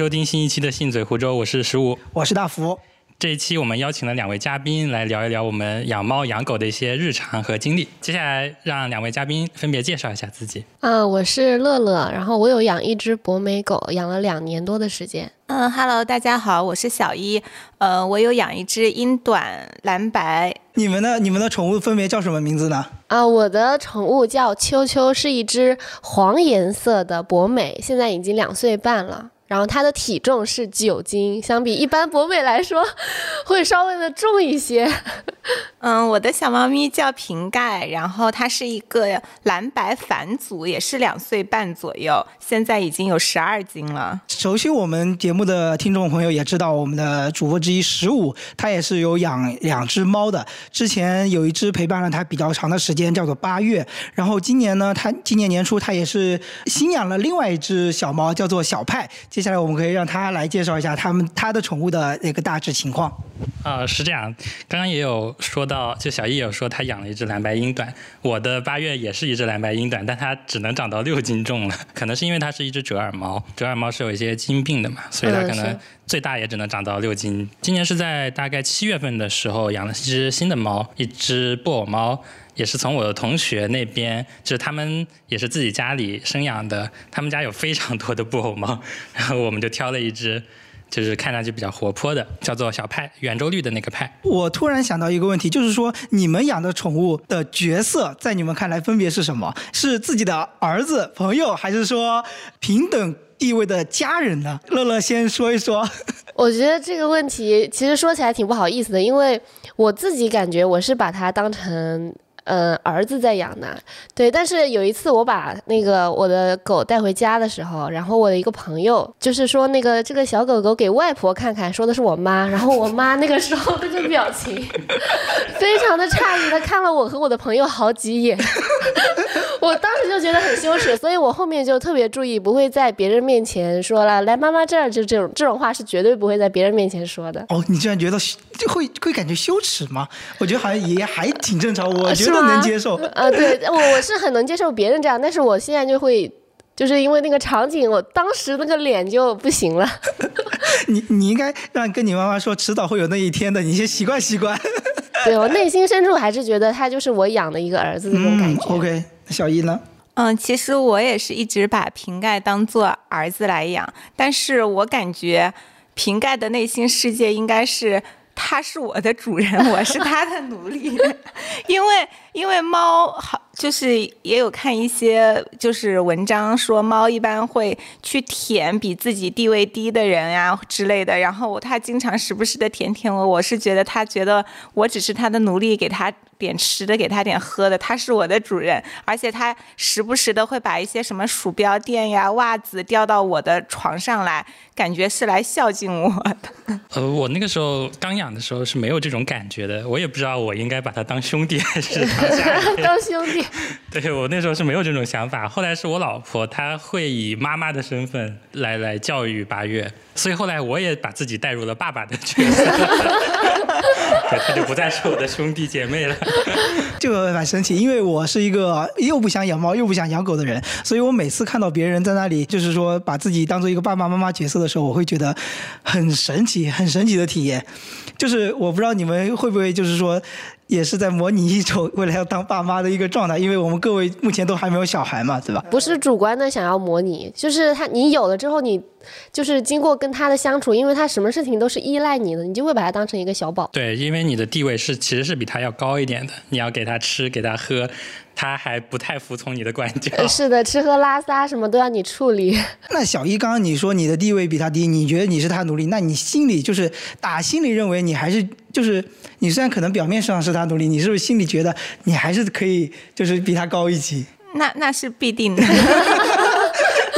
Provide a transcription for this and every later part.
收听新一期的《信嘴湖州》，我是十五，我是大福。这一期我们邀请了两位嘉宾来聊一聊我们养猫养狗的一些日常和经历。接下来让两位嘉宾分别介绍一下自己。嗯，我是乐乐，然后我有养一只博美狗，养了两年多的时间。嗯，Hello，大家好，我是小一，呃，我有养一只英短蓝白。你们的你们的宠物分别叫什么名字呢？啊，我的宠物叫秋秋，是一只黄颜色的博美，现在已经两岁半了。然后它的体重是九斤，相比一般博美来说，会稍微的重一些。嗯，我的小猫咪叫瓶盖，然后它是一个蓝白反祖，也是两岁半左右，现在已经有十二斤了。熟悉我们节目的听众朋友也知道，我们的主播之一十五，他也是有养两只猫的。之前有一只陪伴了他比较长的时间，叫做八月。然后今年呢，他今年年初他也是新养了另外一只小猫，叫做小派。接下来我们可以让他来介绍一下他们他的宠物的那个大致情况。啊，是这样，刚刚也有说到，就小易有说他养了一只蓝白英短，我的八月也是一只蓝白英短，但它只能长到六斤重了，可能是因为它是一只折耳猫，折耳猫是有一些基因病的嘛，所以它可能最大也只能长到六斤。今年是在大概七月份的时候养了一只新的猫，一只布偶猫。也是从我的同学那边，就是他们也是自己家里生养的，他们家有非常多的布偶猫，然后我们就挑了一只，就是看上去比较活泼的，叫做小派，圆周率的那个派。我突然想到一个问题，就是说你们养的宠物的角色，在你们看来分别是什么？是自己的儿子、朋友，还是说平等地位的家人呢？乐乐先说一说。我觉得这个问题其实说起来挺不好意思的，因为我自己感觉我是把它当成。嗯，儿子在养呢，对。但是有一次我把那个我的狗带回家的时候，然后我的一个朋友就是说那个这个小狗狗给外婆看看，说的是我妈。然后我妈那个时候那个表情 非常的诧异，她看了我和我的朋友好几眼。我当时就觉得很羞耻，所以我后面就特别注意，不会在别人面前说了来妈妈这儿，就这种这种话是绝对不会在别人面前说的。哦，你居然觉得就会会感觉羞耻吗？我觉得好像也还挺正常，我觉得能接受。啊，对我我是很能接受别人这样，但是我现在就会就是因为那个场景，我当时那个脸就不行了。你你应该让跟你妈妈说，迟早会有那一天的，你先习惯习惯。对我内心深处还是觉得他就是我养的一个儿子的那种感觉。OK。小一呢？嗯，其实我也是一直把瓶盖当做儿子来养，但是我感觉瓶盖的内心世界应该是他是我的主人，我是他的奴隶，因为因为猫好。就是也有看一些就是文章说猫一般会去舔比自己地位低的人呀之类的，然后它经常时不时的舔舔我，我是觉得它觉得我只是它的奴隶，给它点吃的，给它点喝的，它是我的主人，而且它时不时的会把一些什么鼠标垫呀、袜子掉到我的床上来，感觉是来孝敬我的。呃，我那个时候刚养的时候是没有这种感觉的，我也不知道我应该把它当兄弟还是 当兄弟。对我那时候是没有这种想法，后来是我老婆，她会以妈妈的身份来来教育八月，所以后来我也把自己带入了爸爸的角色，对，他就不再是我的兄弟姐妹了，就蛮神奇，因为我是一个又不想养猫又不想养狗的人，所以我每次看到别人在那里就是说把自己当做一个爸爸妈妈角色的时候，我会觉得很神奇，很神奇的体验，就是我不知道你们会不会就是说。也是在模拟一种未来要当爸妈的一个状态，因为我们各位目前都还没有小孩嘛，对吧？不是主观的想要模拟，就是他你有了之后，你就是经过跟他的相处，因为他什么事情都是依赖你的，你就会把他当成一个小宝。对，因为你的地位是其实是比他要高一点的，你要给他吃，给他喝。他还不太服从你的管教。是的，吃喝拉撒什么都要你处理。那小一，刚刚你说你的地位比他低，你觉得你是他奴隶？那你心里就是打心里认为你还是就是你虽然可能表面上是他奴隶，你是不是心里觉得你还是可以就是比他高一级？那那是必定的。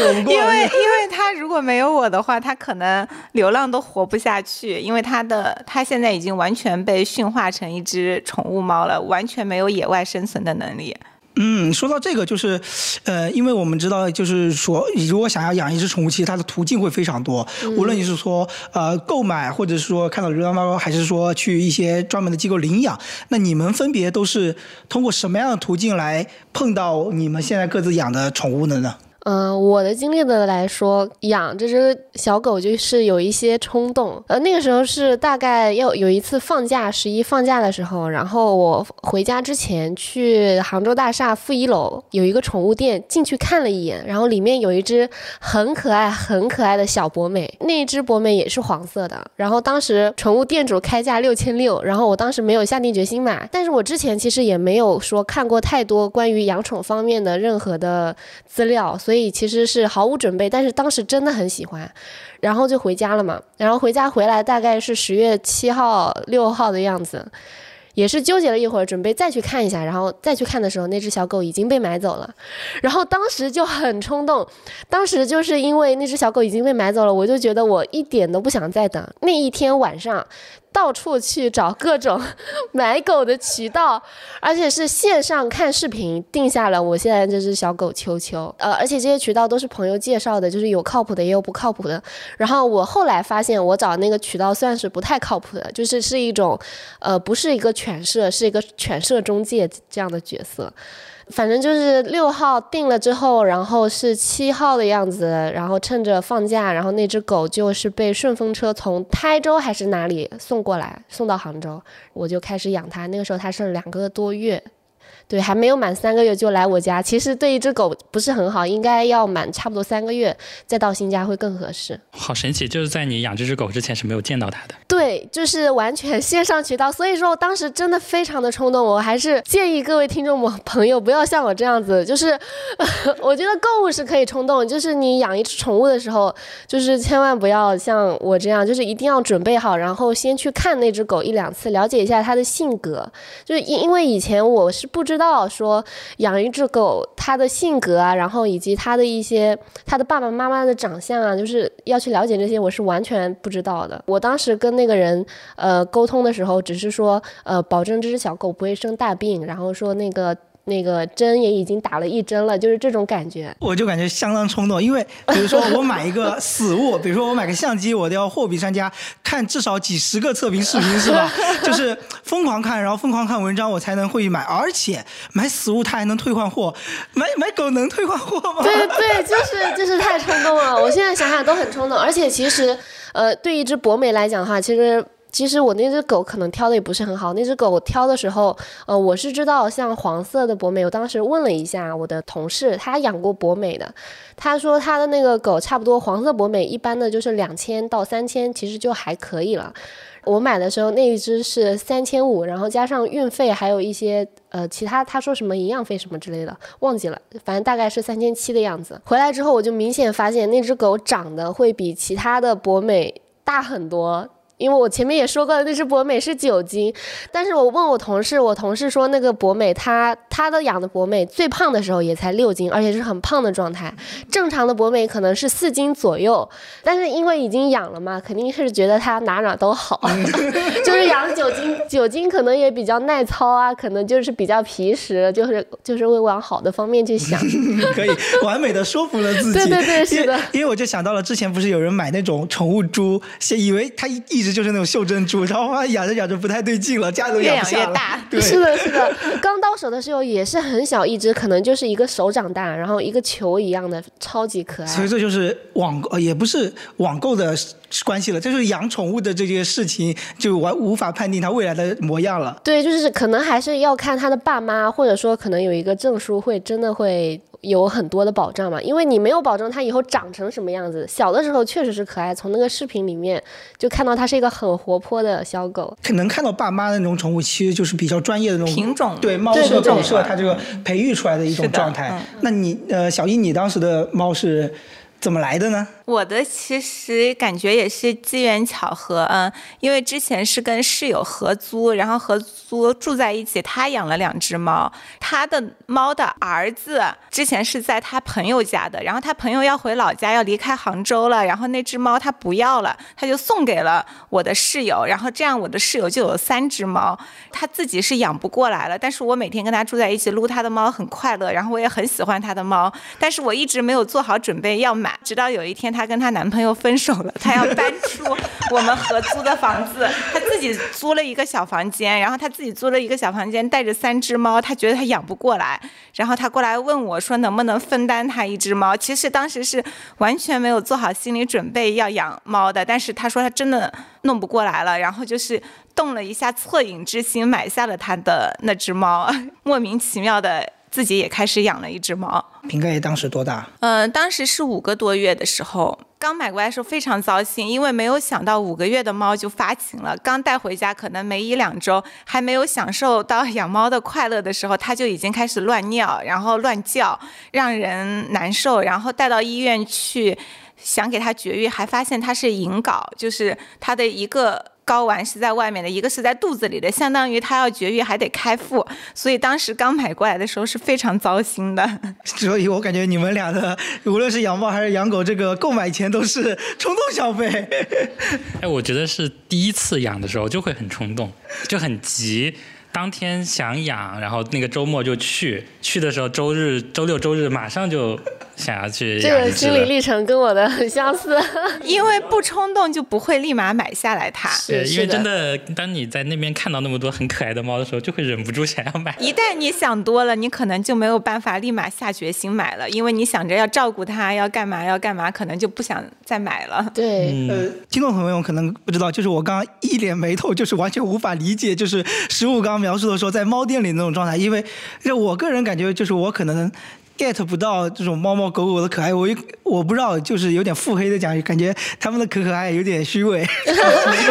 因为 因为他如果没有我的话，他可能流浪都活不下去。因为他的他现在已经完全被驯化成一只宠物猫了，完全没有野外生存的能力。嗯，说到这个，就是，呃，因为我们知道，就是说，如果想要养一只宠物，其实它的途径会非常多。无论你是说，呃，购买，或者是说看到流浪猫，还是说去一些专门的机构领养，那你们分别都是通过什么样的途径来碰到你们现在各自养的宠物的呢？嗯，我的经历的来说，养这只小狗就是有一些冲动。呃，那个时候是大概要有一次放假，十一放假的时候，然后我回家之前去杭州大厦负一楼有一个宠物店，进去看了一眼，然后里面有一只很可爱、很可爱的小博美，那一只博美也是黄色的。然后当时宠物店主开价六千六，然后我当时没有下定决心买，但是我之前其实也没有说看过太多关于养宠方面的任何的资料，所以。所以其实是毫无准备，但是当时真的很喜欢，然后就回家了嘛。然后回家回来大概是十月七号、六号的样子，也是纠结了一会儿，准备再去看一下。然后再去看的时候，那只小狗已经被买走了。然后当时就很冲动，当时就是因为那只小狗已经被买走了，我就觉得我一点都不想再等。那一天晚上。到处去找各种 买狗的渠道，而且是线上看视频定下了我现在这只小狗秋秋。呃，而且这些渠道都是朋友介绍的，就是有靠谱的，也有不靠谱的。然后我后来发现，我找那个渠道算是不太靠谱的，就是是一种，呃，不是一个犬舍，是一个犬舍中介这样的角色。反正就是六号定了之后，然后是七号的样子，然后趁着放假，然后那只狗就是被顺风车从台州还是哪里送过来，送到杭州，我就开始养它。那个时候它是两个多月。对，还没有满三个月就来我家，其实对一只狗不是很好，应该要满差不多三个月再到新家会更合适。好神奇，就是在你养这只狗之前是没有见到它的。对，就是完全 线上渠道，所以说我当时真的非常的冲动。我还是建议各位听众朋友不要像我这样子，就是 我觉得购物是可以冲动，就是你养一只宠物的时候，就是千万不要像我这样，就是一定要准备好，然后先去看那只狗一两次，了解一下它的性格。就是因因为以前我是不知道。道说养一只狗，它的性格啊，然后以及它的一些它的爸爸妈妈的长相啊，就是要去了解这些，我是完全不知道的。我当时跟那个人呃沟通的时候，只是说呃保证这只小狗不会生大病，然后说那个。那个针也已经打了一针了，就是这种感觉。我就感觉相当冲动，因为比如说我买一个死物，比如说我买个相机，我都要货比三家，看至少几十个测评视频，是吧？就是疯狂看，然后疯狂看文章，我才能会买。而且买死物它还能退换货，买买狗能退换货吗？对对，就是就是太冲动了。我现在想想都很冲动，而且其实，呃，对一只博美来讲的话，其实。其实我那只狗可能挑的也不是很好。那只狗挑的时候，呃，我是知道像黄色的博美，我当时问了一下我的同事，他养过博美的，他说他的那个狗差不多黄色博美一般的就是两千到三千，其实就还可以了。我买的时候那一只是三千五，然后加上运费还有一些呃其他，他说什么营养费什么之类的，忘记了，反正大概是三千七的样子。回来之后我就明显发现那只狗长得会比其他的博美大很多。因为我前面也说过了，那只博美是九斤，但是我问我同事，我同事说那个博美，他他的养的博美最胖的时候也才六斤，而且是很胖的状态，正常的博美可能是四斤左右，但是因为已经养了嘛，肯定是觉得它哪哪都好，就是养九斤，九斤可能也比较耐操啊，可能就是比较皮实，就是就是会往好的方面去想，可以完美的说服了自己，对对对，是的，因为我就想到了之前不是有人买那种宠物猪，以为它一一直。就是那种袖珍珠，然后它养着养着不太对劲了，家都养不下了。是的，是的，刚到手的时候也是很小一只，可能就是一个手掌大，然后一个球一样的，超级可爱。所以这就是网购，也不是网购的关系了，这是养宠物的这些事情，就完无法判定它未来的模样了。对，就是可能还是要看它的爸妈，或者说可能有一个证书，会真的会。有很多的保障嘛，因为你没有保证它以后长成什么样子。小的时候确实是可爱，从那个视频里面就看到它是一个很活泼的小狗。能看到爸妈的那种宠物，其实就是比较专业的那种品种，对猫舍狗舍，它这个培育出来的一种状态。那你呃，小一，你当时的猫是怎么来的呢？我的其实感觉也是机缘巧合，嗯，因为之前是跟室友合租，然后合租住在一起，他养了两只猫，他的猫的儿子之前是在他朋友家的，然后他朋友要回老家，要离开杭州了，然后那只猫他不要了，他就送给了我的室友，然后这样我的室友就有三只猫，他自己是养不过来了，但是我每天跟他住在一起，撸他的猫很快乐，然后我也很喜欢他的猫，但是我一直没有做好准备要买，直到有一天，她跟她男朋友分手了，她要搬出我们合租的房子，她自己租了一个小房间，然后她自己租了一个小房间，带着三只猫，她觉得她养不过来，然后她过来问我说能不能分担她一只猫。其实当时是完全没有做好心理准备要养猫的，但是她说她真的弄不过来了，然后就是动了一下恻隐之心，买下了她的那只猫，莫名其妙的。自己也开始养了一只猫。瓶盖当时多大？呃，当时是五个多月的时候，刚买过来的时候非常糟心，因为没有想到五个月的猫就发情了。刚带回家可能没一两周，还没有享受到养猫的快乐的时候，它就已经开始乱尿，然后乱叫，让人难受。然后带到医院去，想给它绝育，还发现它是隐睾，就是它的一个。睾丸是在外面的，一个是在肚子里的，相当于他要绝育还得开腹，所以当时刚买过来的时候是非常糟心的。所以我感觉你们俩的无论是养猫还是养狗，这个购买前都是冲动消费。哎，我觉得是第一次养的时候就会很冲动，就很急。当天想养，然后那个周末就去，去的时候周日、周六、周日马上就想要去这个心理历程跟我的很相似，因为不冲动就不会立马买下来它。对，因为真的，当你在那边看到那么多很可爱的猫的时候，就会忍不住想要买。一旦你想多了，你可能就没有办法立马下决心买了，因为你想着要照顾它，要干嘛要干嘛，可能就不想再买了。对，呃，听众朋友可能不知道，就是我刚刚一脸眉头，就是完全无法理解，就是十五刚。描述的时候，在猫店里那种状态，因为就我个人感觉，就是我可能 get 不到这种猫猫狗狗的可爱。我我不知道，就是有点腹黑的讲，感觉他们的可可爱有点虚伪。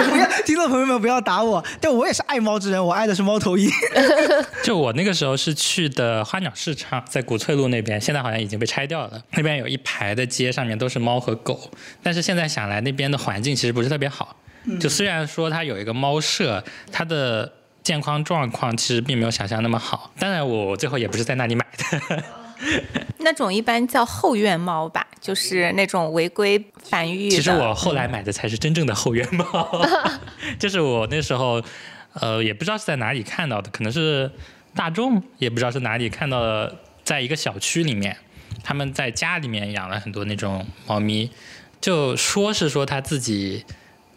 不要，听众朋友们不要打我，但我也是爱猫之人，我爱的是猫头鹰。就我那个时候是去的花鸟市场，在古翠路那边，现在好像已经被拆掉了。那边有一排的街，上面都是猫和狗，但是现在想来，那边的环境其实不是特别好。就虽然说它有一个猫舍，它的。健康状况其实并没有想象那么好，当然我最后也不是在那里买的。那种一般叫后院猫吧，就是那种违规繁育。其实我后来买的才是真正的后院猫，就是我那时候，呃，也不知道是在哪里看到的，可能是大众，也不知道是哪里看到的，在一个小区里面，他们在家里面养了很多那种猫咪，就说是说他自己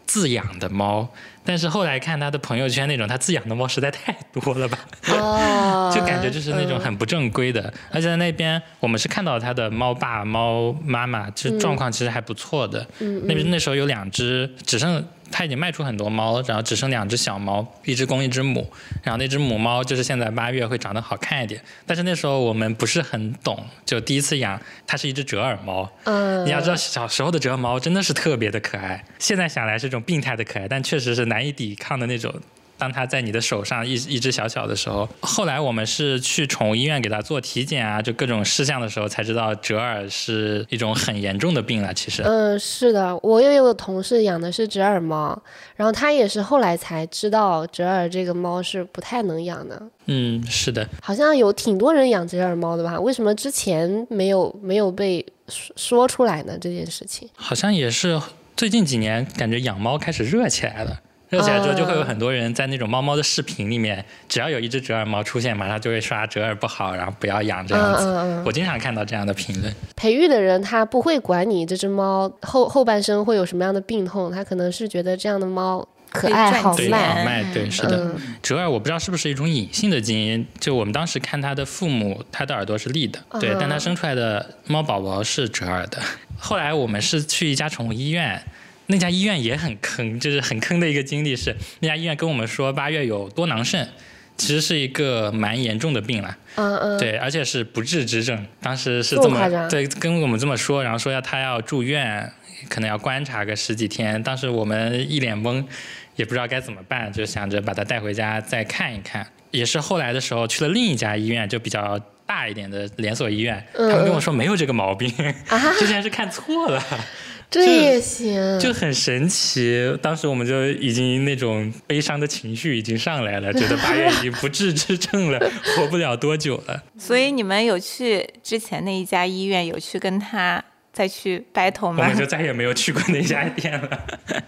自养的猫。但是后来看他的朋友圈那种他自养的猫实在太多了吧，就感觉就是那种很不正规的。而且在那边我们是看到他的猫爸猫妈妈，其实状况其实还不错的。嗯那边那时候有两只，只剩。他已经卖出很多猫，然后只剩两只小猫，一只公一只母。然后那只母猫就是现在八月会长得好看一点，但是那时候我们不是很懂，就第一次养，它是一只折耳猫。嗯，你要知道小时候的折耳猫真的是特别的可爱，现在想来是一种病态的可爱，但确实是难以抵抗的那种。当它在你的手上一一只小小的时候，后来我们是去宠物医院给它做体检啊，就各种事项的时候才知道折耳是一种很严重的病了。其实，嗯，是的，我也有个同事养的是折耳猫，然后他也是后来才知道折耳这个猫是不太能养的。嗯，是的，好像有挺多人养折耳猫的吧？为什么之前没有没有被说出来呢？这件事情好像也是最近几年感觉养猫开始热起来了。热起来之后，就会有很多人在那种猫猫的视频里面，只要有一只折耳猫出现，马上就会刷折耳不好，然后不要养这样子。我经常看到这样的评论。培育的人他不会管你这只猫后后半生会有什么样的病痛，他可能是觉得这样的猫可爱好卖。对，是的。折耳我不知道是不是一种隐性的基因，就我们当时看它的父母，它的耳朵是立的，对，但它生出来的猫宝宝是折耳的。后来我们是去一家宠物医院。那家医院也很坑，就是很坑的一个经历是，那家医院跟我们说八月有多囊肾，其实是一个蛮严重的病了。嗯嗯。对，而且是不治之症。当时是这么对跟我们这么说，然后说要他要住院，可能要观察个十几天。当时我们一脸懵，也不知道该怎么办，就想着把他带回家再看一看。也是后来的时候去了另一家医院，就比较大一点的连锁医院，他们跟我说没有这个毛病，之前是看错了。这也行，就很神奇。当时我们就已经那种悲伤的情绪已经上来了，觉得 八月已经不治之症了，活不了多久了。所以你们有去之前那一家医院，有去跟他再去 battle 我们？就再也没有去过那家店了。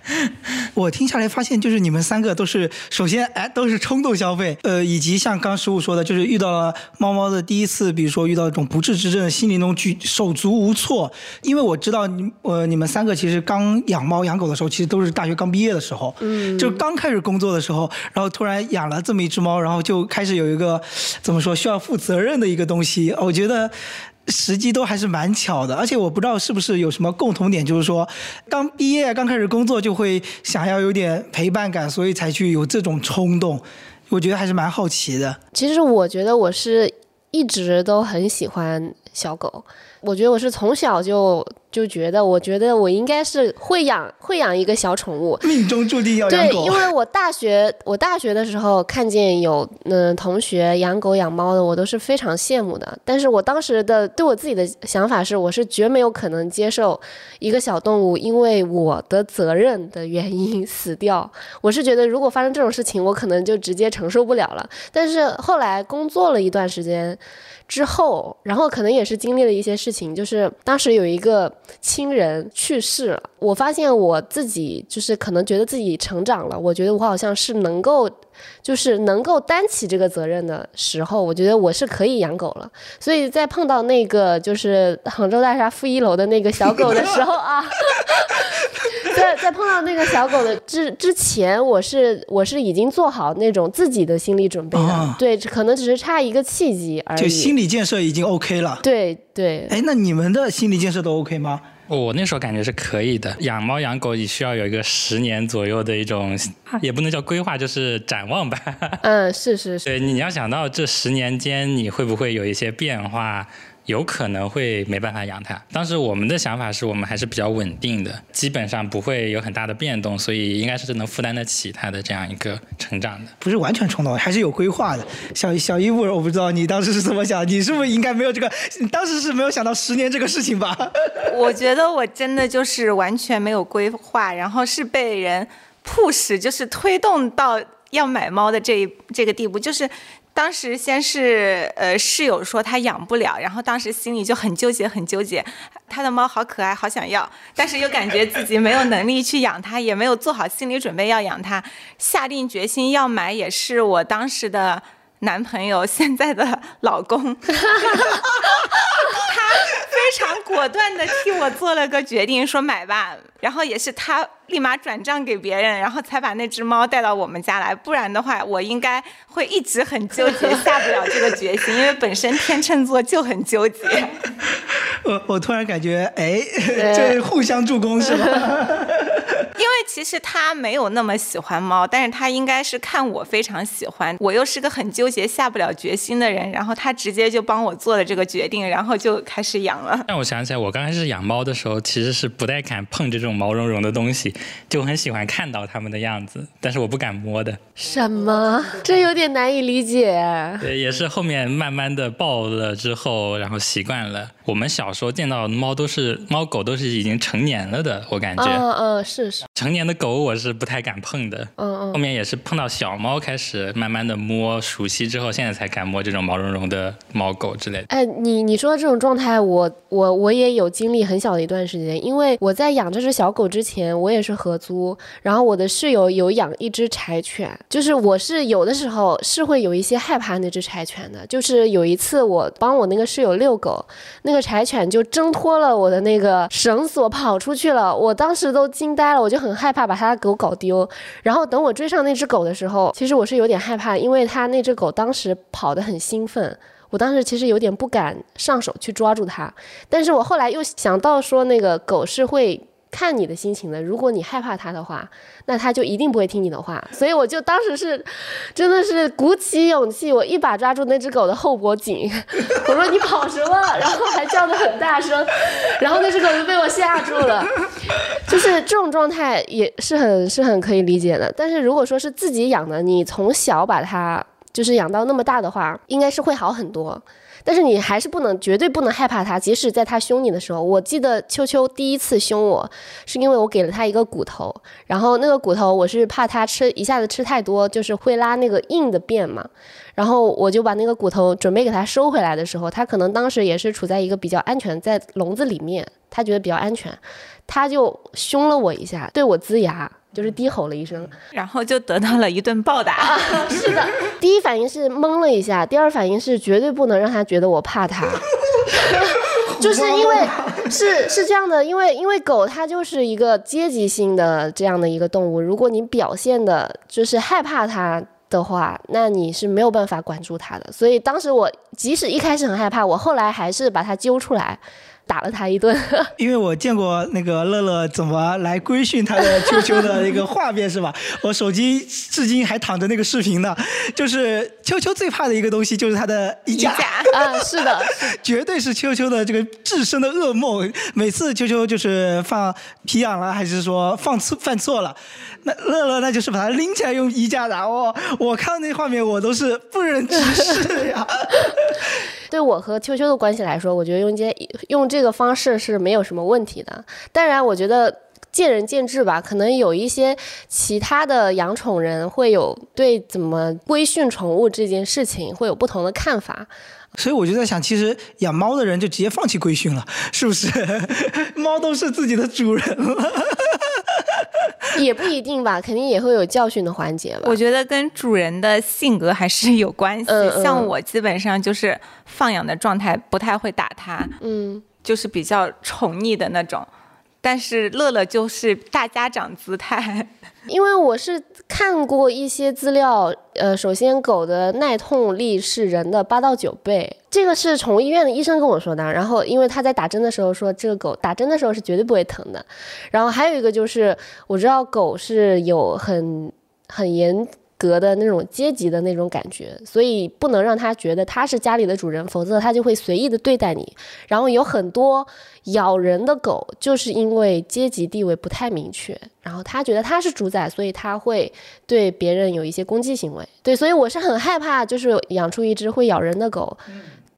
我听下来发现，就是你们三个都是首先哎都是冲动消费，呃，以及像刚师傅说的，就是遇到了猫猫的第一次，比如说遇到一种不治之症，心里那种举手足无措。因为我知道你呃你们三个其实刚养猫养狗的时候，其实都是大学刚毕业的时候，嗯，就刚开始工作的时候，然后突然养了这么一只猫，然后就开始有一个怎么说需要负责任的一个东西，我觉得。时机都还是蛮巧的，而且我不知道是不是有什么共同点，就是说刚毕业、刚开始工作就会想要有点陪伴感，所以才去有这种冲动。我觉得还是蛮好奇的。其实我觉得我是一直都很喜欢小狗，我觉得我是从小就就觉得，我觉得我应该是会养会养一个小宠物。命中注定要养对，狗因，为我大学我大学的时候看见有嗯、同学养狗养猫的，我都是非常羡慕的。但是我当时的对我自己的想法是，我是绝没有可能接受一个小动物因为我的责任的原因死掉。我是觉得如果发生这种事情，我可能就直接承受不了了。但是后来工作了一段时间。之后，然后可能也是经历了一些事事情，就是当时有一个亲人去世了，我发现我自己就是可能觉得自己成长了，我觉得我好像是能够，就是能够担起这个责任的时候，我觉得我是可以养狗了。所以在碰到那个就是杭州大厦负一楼的那个小狗的时候啊，在在碰到那个小狗的之之前，我是我是已经做好那种自己的心理准备的，啊对，可能只是差一个契机而已。就心理建设已经 OK 了。对对，哎，那你们的心理建设都 OK 吗？我那时候感觉是可以的。养猫养狗也需要有一个十年左右的一种，也不能叫规划，就是展望吧。嗯，是是是，对，你要想到这十年间你会不会有一些变化，有可能会没办法养它。当时我们的想法是我们还是比较稳定的，基本上不会有很大的变动，所以应该是能负担得起它的这样一个成长的。不是完全冲动，还是有规划的。小小一步，我不知道你当时是怎么想，你是不是应该没有这个？你当时是没有想到十年这个事情吧？我觉得我真的就是完全没有规划，然后是被人 push，就是推动到要买猫的这一这个地步，就是。当时先是呃室友说他养不了，然后当时心里就很纠结很纠结，他的猫好可爱，好想要，但是又感觉自己没有能力去养它，也没有做好心理准备要养它，下定决心要买，也是我当时的男朋友，现在的老公，他非常果断的替我做了个决定，说买吧。然后也是他立马转账给别人，然后才把那只猫带到我们家来。不然的话，我应该会一直很纠结，下不了这个决心，因为本身天秤座就很纠结。我 我突然感觉，哎，这是互相助攻是吧？因为其实他没有那么喜欢猫，但是他应该是看我非常喜欢，我又是个很纠结、下不了决心的人，然后他直接就帮我做了这个决定，然后就开始养了。让我想起来，我刚开始养猫的时候，其实是不太敢碰这种毛茸茸的东西，就很喜欢看到它们的样子，但是我不敢摸的。什么？这有点难以理解。对，也是后面慢慢的抱了之后，然后习惯了。我们小时候见到的猫都是猫狗都是已经成年了的，我感觉。嗯嗯，是是，成年的狗我是不太敢碰的。嗯嗯后面也是碰到小猫开始慢慢的摸熟悉之后，现在才敢摸这种毛茸茸的猫狗之类的。哎，你你说的这种状态，我我我也有经历很小的一段时间，因为我在养这只小狗之前，我也是是合租，然后我的室友有养一只柴犬，就是我是有的时候是会有一些害怕那只柴犬的，就是有一次我帮我那个室友遛狗，那个柴犬就挣脱了我的那个绳索跑出去了，我当时都惊呆了，我就很害怕把他的狗搞丢，然后等我追上那只狗的时候，其实我是有点害怕，因为它那只狗当时跑得很兴奋。我当时其实有点不敢上手去抓住它，但是我后来又想到说，那个狗是会看你的心情的。如果你害怕它的话，那它就一定不会听你的话。所以我就当时是，真的是鼓起勇气，我一把抓住那只狗的后脖颈，我说你跑什么？然后还叫得很大声，然后那只狗就被我吓住了。就是这种状态也是很是很可以理解的。但是如果说是自己养的，你从小把它就是养到那么大的话，应该是会好很多。但是你还是不能绝对不能害怕它，即使在它凶你的时候。我记得秋秋第一次凶我，是因为我给了它一个骨头，然后那个骨头我是怕它吃一下子吃太多，就是会拉那个硬的便嘛。然后我就把那个骨头准备给它收回来的时候，它可能当时也是处在一个比较安全，在笼子里面，它觉得比较安全，它就凶了我一下，对我呲牙。就是低吼了一声，然后就得到了一顿暴打。是的，第一反应是懵了一下，第二反应是绝对不能让他觉得我怕他。就是因为是是这样的，因为因为狗它就是一个阶级性的这样的一个动物，如果你表现的就是害怕它的话，那你是没有办法管住它的。所以当时我即使一开始很害怕，我后来还是把它揪出来。打了他一顿，因为我见过那个乐乐怎么来规训他的秋秋的一个画面是吧？我手机至今还躺着那个视频呢。就是秋秋最怕的一个东西就是他的衣架啊，是的，绝对是秋秋的这个至深的噩梦。每次秋秋就是放皮痒了，还是说放错犯错了，那乐乐那就是把他拎起来用衣架打。我我看到那画面我都是不忍直视呀。对我和秋秋的关系来说，我觉得用这用这个方式是没有什么问题的。当然，我觉得见仁见智吧，可能有一些其他的养宠人会有对怎么规训宠物这件事情会有不同的看法。所以我就在想，其实养猫的人就直接放弃规训了，是不是？猫都是自己的主人了。也不一定吧，肯定也会有教训的环节吧。我觉得跟主人的性格还是有关系。像我基本上就是放养的状态，不太会打它，嗯，就是比较宠溺的那种。但是乐乐就是大家长姿态，因为我是看过一些资料，呃，首先狗的耐痛力是人的八到九倍，这个是宠物医院的医生跟我说的。然后因为他在打针的时候说，这个狗打针的时候是绝对不会疼的。然后还有一个就是我知道狗是有很很严。格的那种阶级的那种感觉，所以不能让他觉得他是家里的主人，否则他就会随意的对待你。然后有很多咬人的狗，就是因为阶级地位不太明确，然后他觉得他是主宰，所以他会对别人有一些攻击行为。对，所以我是很害怕，就是养出一只会咬人的狗。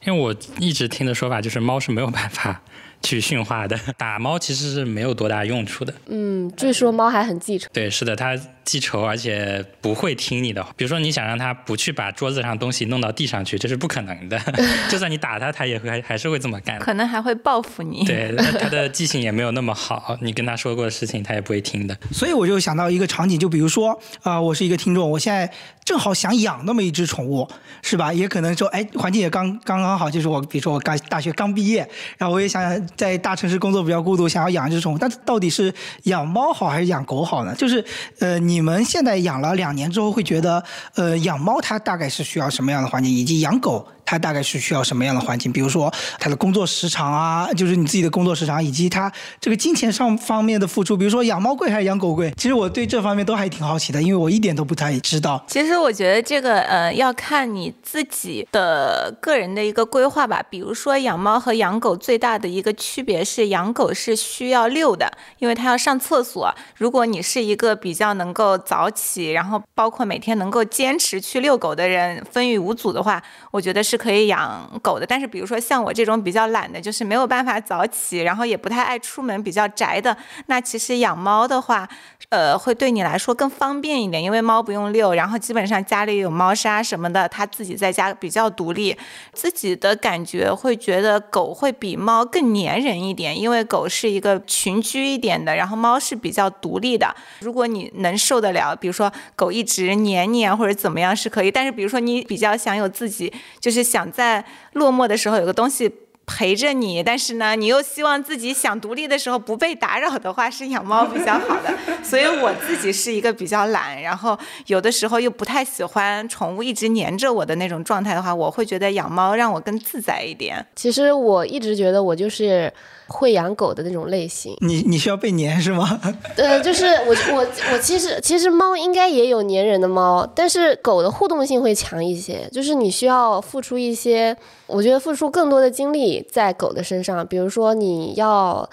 因为我一直听的说法就是猫是没有办法。去驯化的打猫其实是没有多大用处的。嗯，据说猫还很记仇。对，是的，它记仇，而且不会听你的。比如说，你想让他不去把桌子上东西弄到地上去，这是不可能的。就算你打他，他也会还是会这么干。可能还会报复你。对，他的记性也没有那么好，你跟他说过的事情，他也不会听的。所以我就想到一个场景，就比如说啊，我是一个听众，我现在正好想养那么一只宠物，是吧？也可能说，哎，环境也刚刚刚好，就是我，比如说我刚大学刚毕业，然后我也想。在大城市工作比较孤独，想要养一只宠物，但到底是养猫好还是养狗好呢？就是，呃，你你们现在养了两年之后，会觉得，呃，养猫它大概是需要什么样的环境，以及养狗？它大概是需要什么样的环境？比如说它的工作时长啊，就是你自己的工作时长，以及它这个金钱上方面的付出。比如说养猫贵还是养狗贵？其实我对这方面都还挺好奇的，因为我一点都不太知道。其实我觉得这个呃要看你自己的个人的一个规划吧。比如说养猫和养狗最大的一个区别是，养狗是需要遛的，因为它要上厕所。如果你是一个比较能够早起，然后包括每天能够坚持去遛狗的人，风雨无阻的话，我觉得是。可以养狗的，但是比如说像我这种比较懒的，就是没有办法早起，然后也不太爱出门，比较宅的，那其实养猫的话，呃，会对你来说更方便一点，因为猫不用遛，然后基本上家里有猫砂什么的，它自己在家比较独立，自己的感觉会觉得狗会比猫更粘人一点，因为狗是一个群居一点的，然后猫是比较独立的。如果你能受得了，比如说狗一直黏你啊，或者怎么样是可以，但是比如说你比较想有自己，就是想在落寞的时候有个东西陪着你，但是呢，你又希望自己想独立的时候不被打扰的话，是养猫比较好的。所以我自己是一个比较懒，然后有的时候又不太喜欢宠物一直黏着我的那种状态的话，我会觉得养猫让我更自在一点。其实我一直觉得我就是。会养狗的那种类型，你你需要被粘是吗？呃，就是我我我其实其实猫应该也有粘人的猫，但是狗的互动性会强一些，就是你需要付出一些，我觉得付出更多的精力在狗的身上，比如说你要，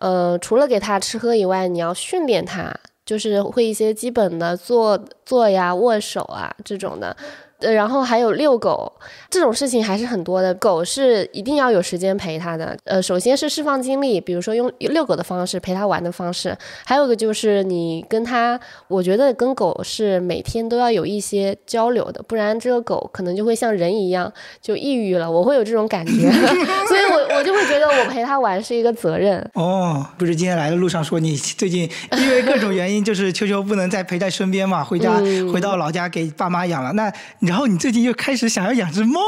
呃，除了给它吃喝以外，你要训练它，就是会一些基本的坐坐呀、握手啊这种的。呃，然后还有遛狗这种事情还是很多的。狗是一定要有时间陪它的。呃，首先是释放精力，比如说用遛狗的方式陪它玩的方式。还有个就是你跟它，我觉得跟狗是每天都要有一些交流的，不然这个狗可能就会像人一样就抑郁了。我会有这种感觉，所以我我就会觉得我陪它玩是一个责任。哦，不是今天来的路上说你最近因为各种原因，就是秋秋不能再陪在身边嘛，回家回到老家给爸妈养了。那然后你最近又开始想要养只猫，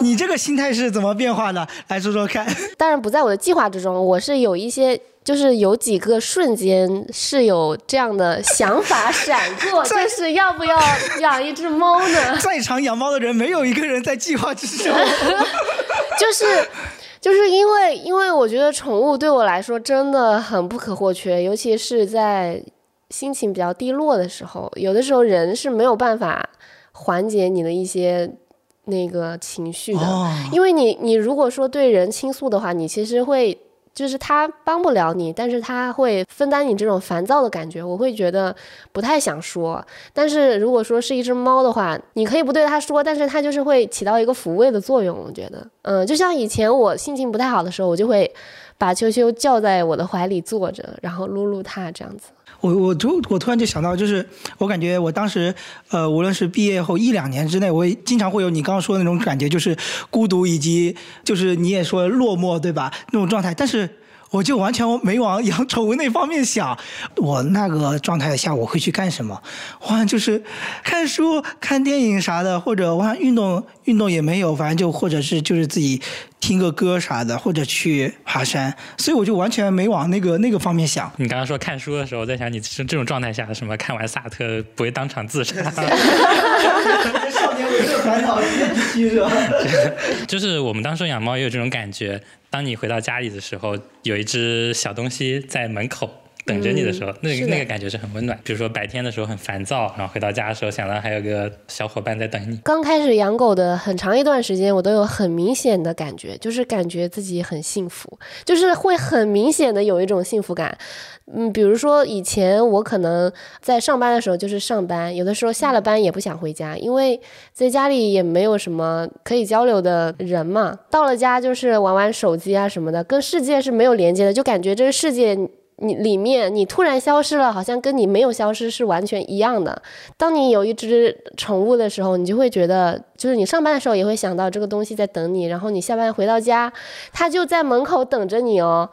你这个心态是怎么变化的？来说说看。当然不在我的计划之中，我是有一些，就是有几个瞬间是有这样的想法闪过，就是要不要养一只猫呢？在场养猫的人没有一个人在计划之中，就是就是因为因为我觉得宠物对我来说真的很不可或缺，尤其是在心情比较低落的时候，有的时候人是没有办法缓解你的一些那个情绪的，因为你你如果说对人倾诉的话，你其实会。就是他帮不了你，但是他会分担你这种烦躁的感觉。我会觉得不太想说，但是如果说是一只猫的话，你可以不对它说，但是它就是会起到一个抚慰的作用。我觉得，嗯，就像以前我心情不太好的时候，我就会把秋秋叫在我的怀里坐着，然后撸撸它这样子。我我突我突然就想到，就是我感觉我当时，呃，无论是毕业后一两年之内，我也经常会有你刚刚说的那种感觉，就是孤独以及就是你也说落寞，对吧？那种状态，但是。我就完全没往养宠物那方面想，我那个状态下我会去干什么？我就是看书、看电影啥的，或者我运动运动也没有，反正就或者是就是自己听个歌啥的，或者去爬山。所以我就完全没往那个那个方面想。你刚刚说看书的时候，我在想你是这种状态下，什么看完萨特不会当场自杀？少年维特烦恼，一是吧？就是我们当时养猫也有这种感觉。当你回到家里的时候，有一只小东西在门口等着你的时候，那个那个感觉是很温暖。比如说白天的时候很烦躁，然后回到家的时候想到还有个小伙伴在等你。刚开始养狗的很长一段时间，我都有很明显的感觉，就是感觉自己很幸福，就是会很明显的有一种幸福感。嗯，比如说以前我可能在上班的时候就是上班，有的时候下了班也不想回家，因为在家里也没有什么可以交流的人嘛。到了家就是玩玩手机啊什么的，跟世界是没有连接的，就感觉这个世界你里面你突然消失了，好像跟你没有消失是完全一样的。当你有一只宠物的时候，你就会觉得，就是你上班的时候也会想到这个东西在等你，然后你下班回到家，它就在门口等着你哦。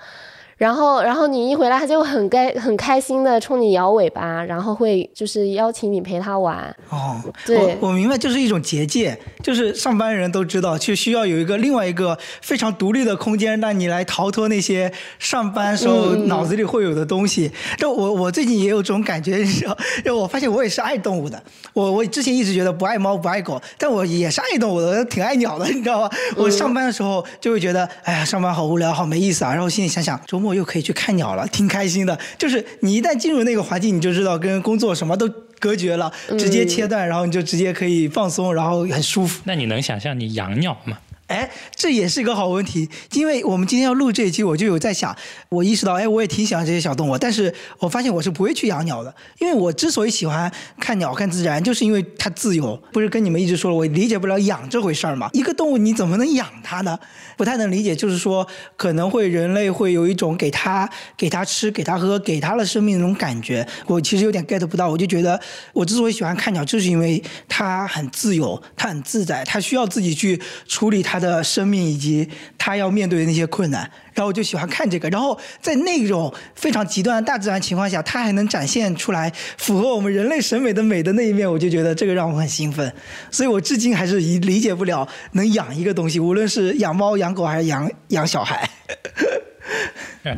然后，然后你一回来，它就很开很开心的冲你摇尾巴，然后会就是邀请你陪它玩。哦，对，我明白，就是一种结界，就是上班人都知道，就需要有一个另外一个非常独立的空间，让你来逃脱那些上班时候脑子里会有的东西。这我我最近也有这种感觉，你知道，因为我发现我也是爱动物的。我我之前一直觉得不爱猫不爱狗，但我也是爱动物的，挺爱鸟的，你知道吗？我上班的时候就会觉得，哎呀，上班好无聊，好没意思啊。然后心里想想，周末。又可以去看鸟了，挺开心的。就是你一旦进入那个环境，你就知道跟工作什么都隔绝了，直接切断，然后你就直接可以放松，然后很舒服。那你能想象你养鸟吗？哎，这也是一个好问题，因为我们今天要录这一期，我就有在想，我意识到，哎，我也挺喜欢这些小动物，但是我发现我是不会去养鸟的，因为我之所以喜欢看鸟、看自然，就是因为它自由。不是跟你们一直说了，我理解不了养这回事儿嘛？一个动物你怎么能养它呢？不太能理解，就是说可能会人类会有一种给它、给它吃、给它喝、给它的生命那种感觉，我其实有点 get 不到。我就觉得，我之所以喜欢看鸟，就是因为它很自由，它很自在，它需要自己去处理它。的生命以及他要面对的那些困难，然后我就喜欢看这个。然后在那种非常极端的大自然情况下，他还能展现出来符合我们人类审美的美的那一面，我就觉得这个让我很兴奋。所以我至今还是理解不了能养一个东西，无论是养猫、养狗还是养 养小孩。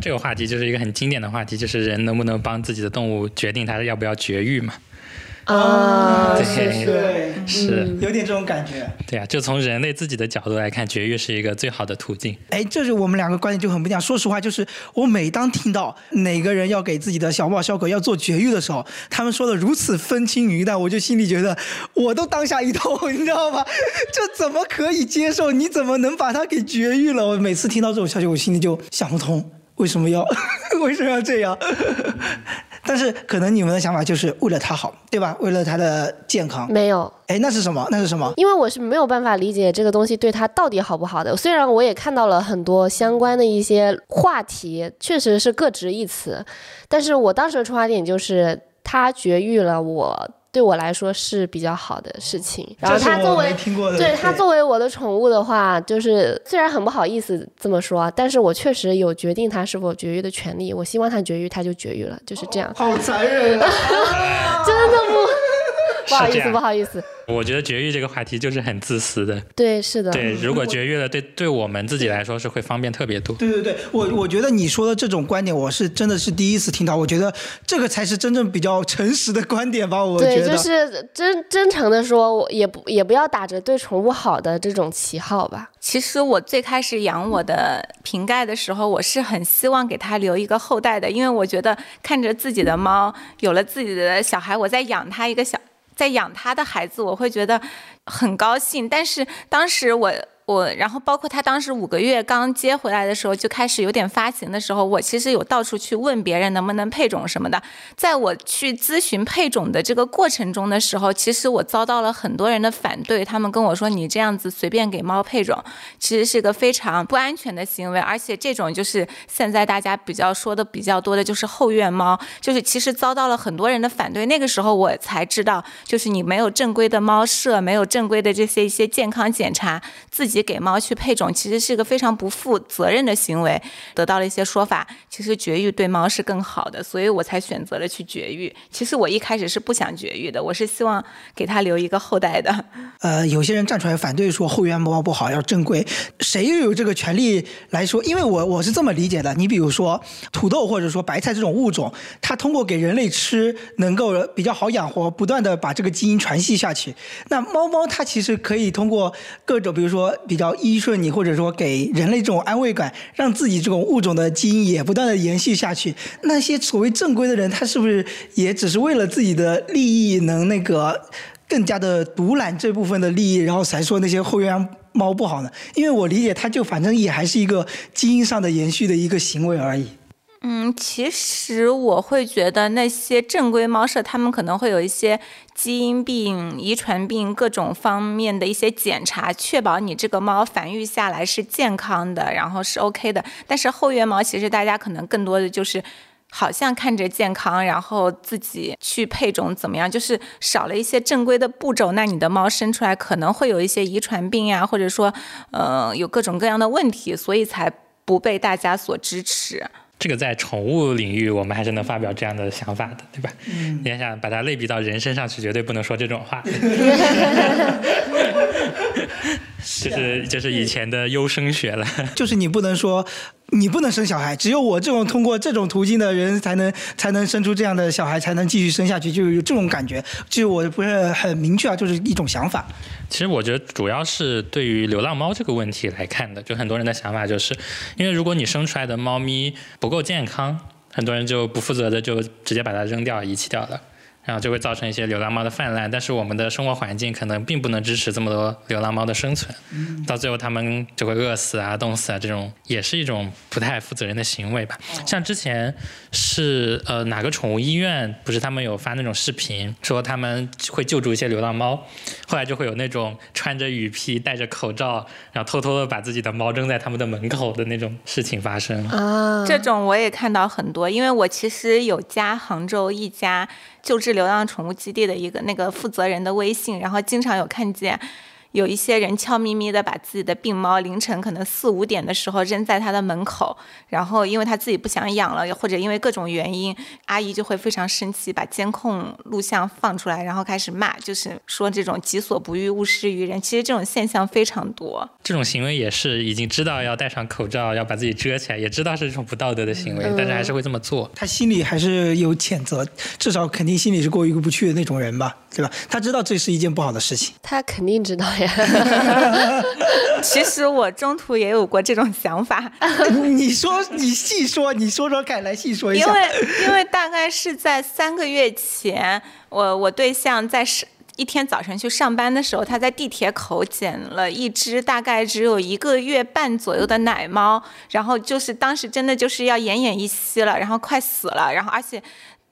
这个话题就是一个很经典的话题，就是人能不能帮自己的动物决定它要不要绝育嘛？啊，对对是有点这种感觉。对啊，就从人类自己的角度来看，绝育是一个最好的途径。哎，这是我们两个观点就很不一样。说实话，就是我每当听到哪个人要给自己的小猫小狗要做绝育的时候，他们说的如此风轻云淡，我就心里觉得我都当下一痛，你知道吗？这怎么可以接受？你怎么能把它给绝育了？我每次听到这种消息，我心里就想不通，为什么要 为什么要这样？但是可能你们的想法就是为了它好，对吧？为了它的健康。没有，哎，那是什么？那是什么？因为我是没有办法理解这个东西对它到底好不好的。虽然我也看到了很多相关的一些话题，确实是各执一词，但是我当时的出发点就是它绝育了我。对我来说是比较好的事情。然后它作为对它作为我的宠物的话，就是虽然很不好意思这么说，但是我确实有决定它是否绝育的权利。我希望它绝育，它就绝育了，就是这样。好残忍啊！真的不。不好意思，不好意思。我觉得绝育这个话题就是很自私的。对，是的。对，如果绝育了，对对我们自己来说是会方便特别多。对对对，我我觉得你说的这种观点，我是真的是第一次听到。我觉得这个才是真正比较诚实的观点吧。我对，就是真真诚的说，也不也不要打着对宠物好的这种旗号吧。其实我最开始养我的瓶盖的时候，我是很希望给它留一个后代的，因为我觉得看着自己的猫有了自己的小孩，我在养它一个小。在养他的孩子，我会觉得很高兴。但是当时我。我然后包括他当时五个月刚接回来的时候就开始有点发情的时候，我其实有到处去问别人能不能配种什么的。在我去咨询配种的这个过程中的时候，其实我遭到了很多人的反对。他们跟我说：“你这样子随便给猫配种，其实是个非常不安全的行为。而且这种就是现在大家比较说的比较多的，就是后院猫，就是其实遭到了很多人的反对。那个时候我才知道，就是你没有正规的猫舍，没有正规的这些一些健康检查，自己。己给猫去配种，其实是一个非常不负责任的行为。得到了一些说法，其实绝育对猫是更好的，所以我才选择了去绝育。其实我一开始是不想绝育的，我是希望给它留一个后代的。呃，有些人站出来反对说后院猫不好，要正规。谁又有这个权利来说？因为我我是这么理解的。你比如说土豆或者说白菜这种物种，它通过给人类吃，能够比较好养活，不断的把这个基因传系下去。那猫猫它其实可以通过各种，比如说。比较依顺你，或者说给人类这种安慰感，让自己这种物种的基因也不断的延续下去。那些所谓正规的人，他是不是也只是为了自己的利益，能那个更加的独揽这部分的利益，然后才说那些后院猫不好呢？因为我理解，他就反正也还是一个基因上的延续的一个行为而已。嗯，其实我会觉得那些正规猫舍，他们可能会有一些基因病、遗传病各种方面的一些检查，确保你这个猫繁育下来是健康的，然后是 OK 的。但是后院猫其实大家可能更多的就是好像看着健康，然后自己去配种怎么样，就是少了一些正规的步骤，那你的猫生出来可能会有一些遗传病呀，或者说呃有各种各样的问题，所以才不被大家所支持。这个在宠物领域，我们还是能发表这样的想法的，对吧？嗯，你想把它类比到人身上去，绝对不能说这种话。就是就是以前的优生学了。就是你不能说。你不能生小孩，只有我这种通过这种途径的人才能才能生出这样的小孩，才能继续生下去，就有这种感觉。其实我不是很明确啊，就是一种想法。其实我觉得主要是对于流浪猫这个问题来看的，就很多人的想法就是，因为如果你生出来的猫咪不够健康，很多人就不负责的就直接把它扔掉、遗弃掉了。然后就会造成一些流浪猫的泛滥，但是我们的生活环境可能并不能支持这么多流浪猫的生存，到最后它们就会饿死啊、冻死啊，这种也是一种不太负责任的行为吧。像之前是呃哪个宠物医院，不是他们有发那种视频，说他们会救助一些流浪猫，后来就会有那种穿着雨披、戴着口罩，然后偷偷的把自己的猫扔在他们的门口的那种事情发生啊。这种我也看到很多，因为我其实有家杭州一家。救治流浪宠物基地的一个那个负责人的微信，然后经常有看见。有一些人悄咪咪的把自己的病猫凌晨可能四五点的时候扔在他的门口，然后因为他自己不想养了，或者因为各种原因，阿姨就会非常生气，把监控录像放出来，然后开始骂，就是说这种己所不欲，勿施于人。其实这种现象非常多。这种行为也是已经知道要戴上口罩，要把自己遮起来，也知道是一种不道德的行为，但是还是会这么做。他心里还是有谴责，至少肯定心里是过意不去的那种人吧，对吧？他知道这是一件不好的事情。他肯定知道呀。其实我中途也有过这种想法，你说，你细说，你说说看，来细说一下。因为，因为大概是在三个月前，我我对象在上一天早晨去上班的时候，他在地铁口捡了一只大概只有一个月半左右的奶猫，然后就是当时真的就是要奄奄一息了，然后快死了，然后而且。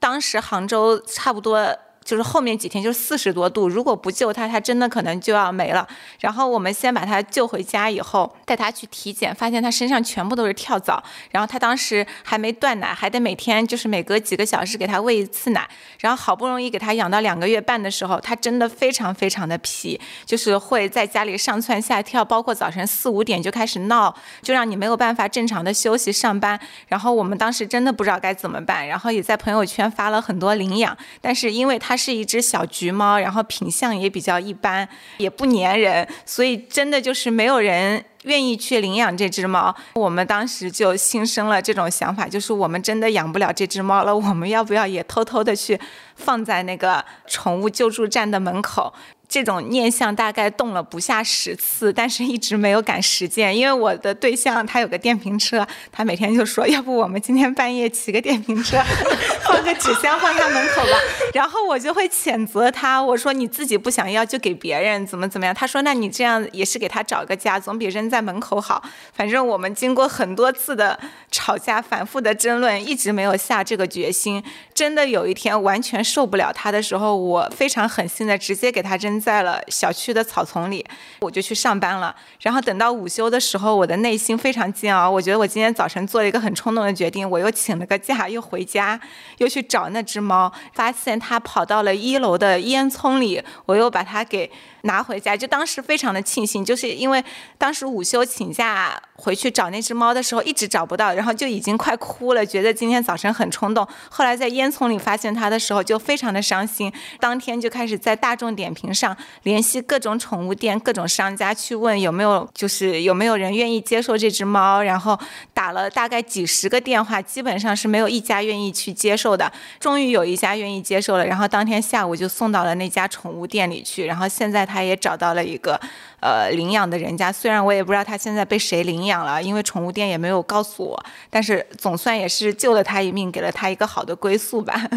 当时杭州差不多。就是后面几天就四十多度，如果不救它，它真的可能就要没了。然后我们先把它救回家以后，带它去体检，发现它身上全部都是跳蚤。然后它当时还没断奶，还得每天就是每隔几个小时给它喂一次奶。然后好不容易给它养到两个月半的时候，它真的非常非常的皮，就是会在家里上蹿下跳，包括早晨四五点就开始闹，就让你没有办法正常的休息上班。然后我们当时真的不知道该怎么办，然后也在朋友圈发了很多领养，但是因为它。它是一只小橘猫，然后品相也比较一般，也不粘人，所以真的就是没有人愿意去领养这只猫。我们当时就心生了这种想法，就是我们真的养不了这只猫了，我们要不要也偷偷的去放在那个宠物救助站的门口？这种念想大概动了不下十次，但是一直没有敢实践。因为我的对象他有个电瓶车，他每天就说：“要不我们今天半夜骑个电瓶车，放个纸箱放他门口吧。”然后我就会谴责他，我说：“你自己不想要就给别人，怎么怎么样？”他说：“那你这样也是给他找个家，总比扔在门口好。”反正我们经过很多次的吵架、反复的争论，一直没有下这个决心。真的有一天完全受不了它的时候，我非常狠心的直接给它扔。在了小区的草丛里，我就去上班了。然后等到午休的时候，我的内心非常煎熬。我觉得我今天早晨做了一个很冲动的决定，我又请了个假，又回家，又去找那只猫，发现它跑到了一楼的烟囱里，我又把它给。拿回家，就当时非常的庆幸，就是因为当时午休请假回去找那只猫的时候，一直找不到，然后就已经快哭了，觉得今天早晨很冲动。后来在烟囱里发现它的时候，就非常的伤心。当天就开始在大众点评上联系各种宠物店、各种商家去问有没有，就是有没有人愿意接受这只猫。然后打了大概几十个电话，基本上是没有一家愿意去接受的。终于有一家愿意接受了，然后当天下午就送到了那家宠物店里去。然后现在。他也找到了一个，呃，领养的人家。虽然我也不知道他现在被谁领养了，因为宠物店也没有告诉我。但是总算也是救了他一命，给了他一个好的归宿吧。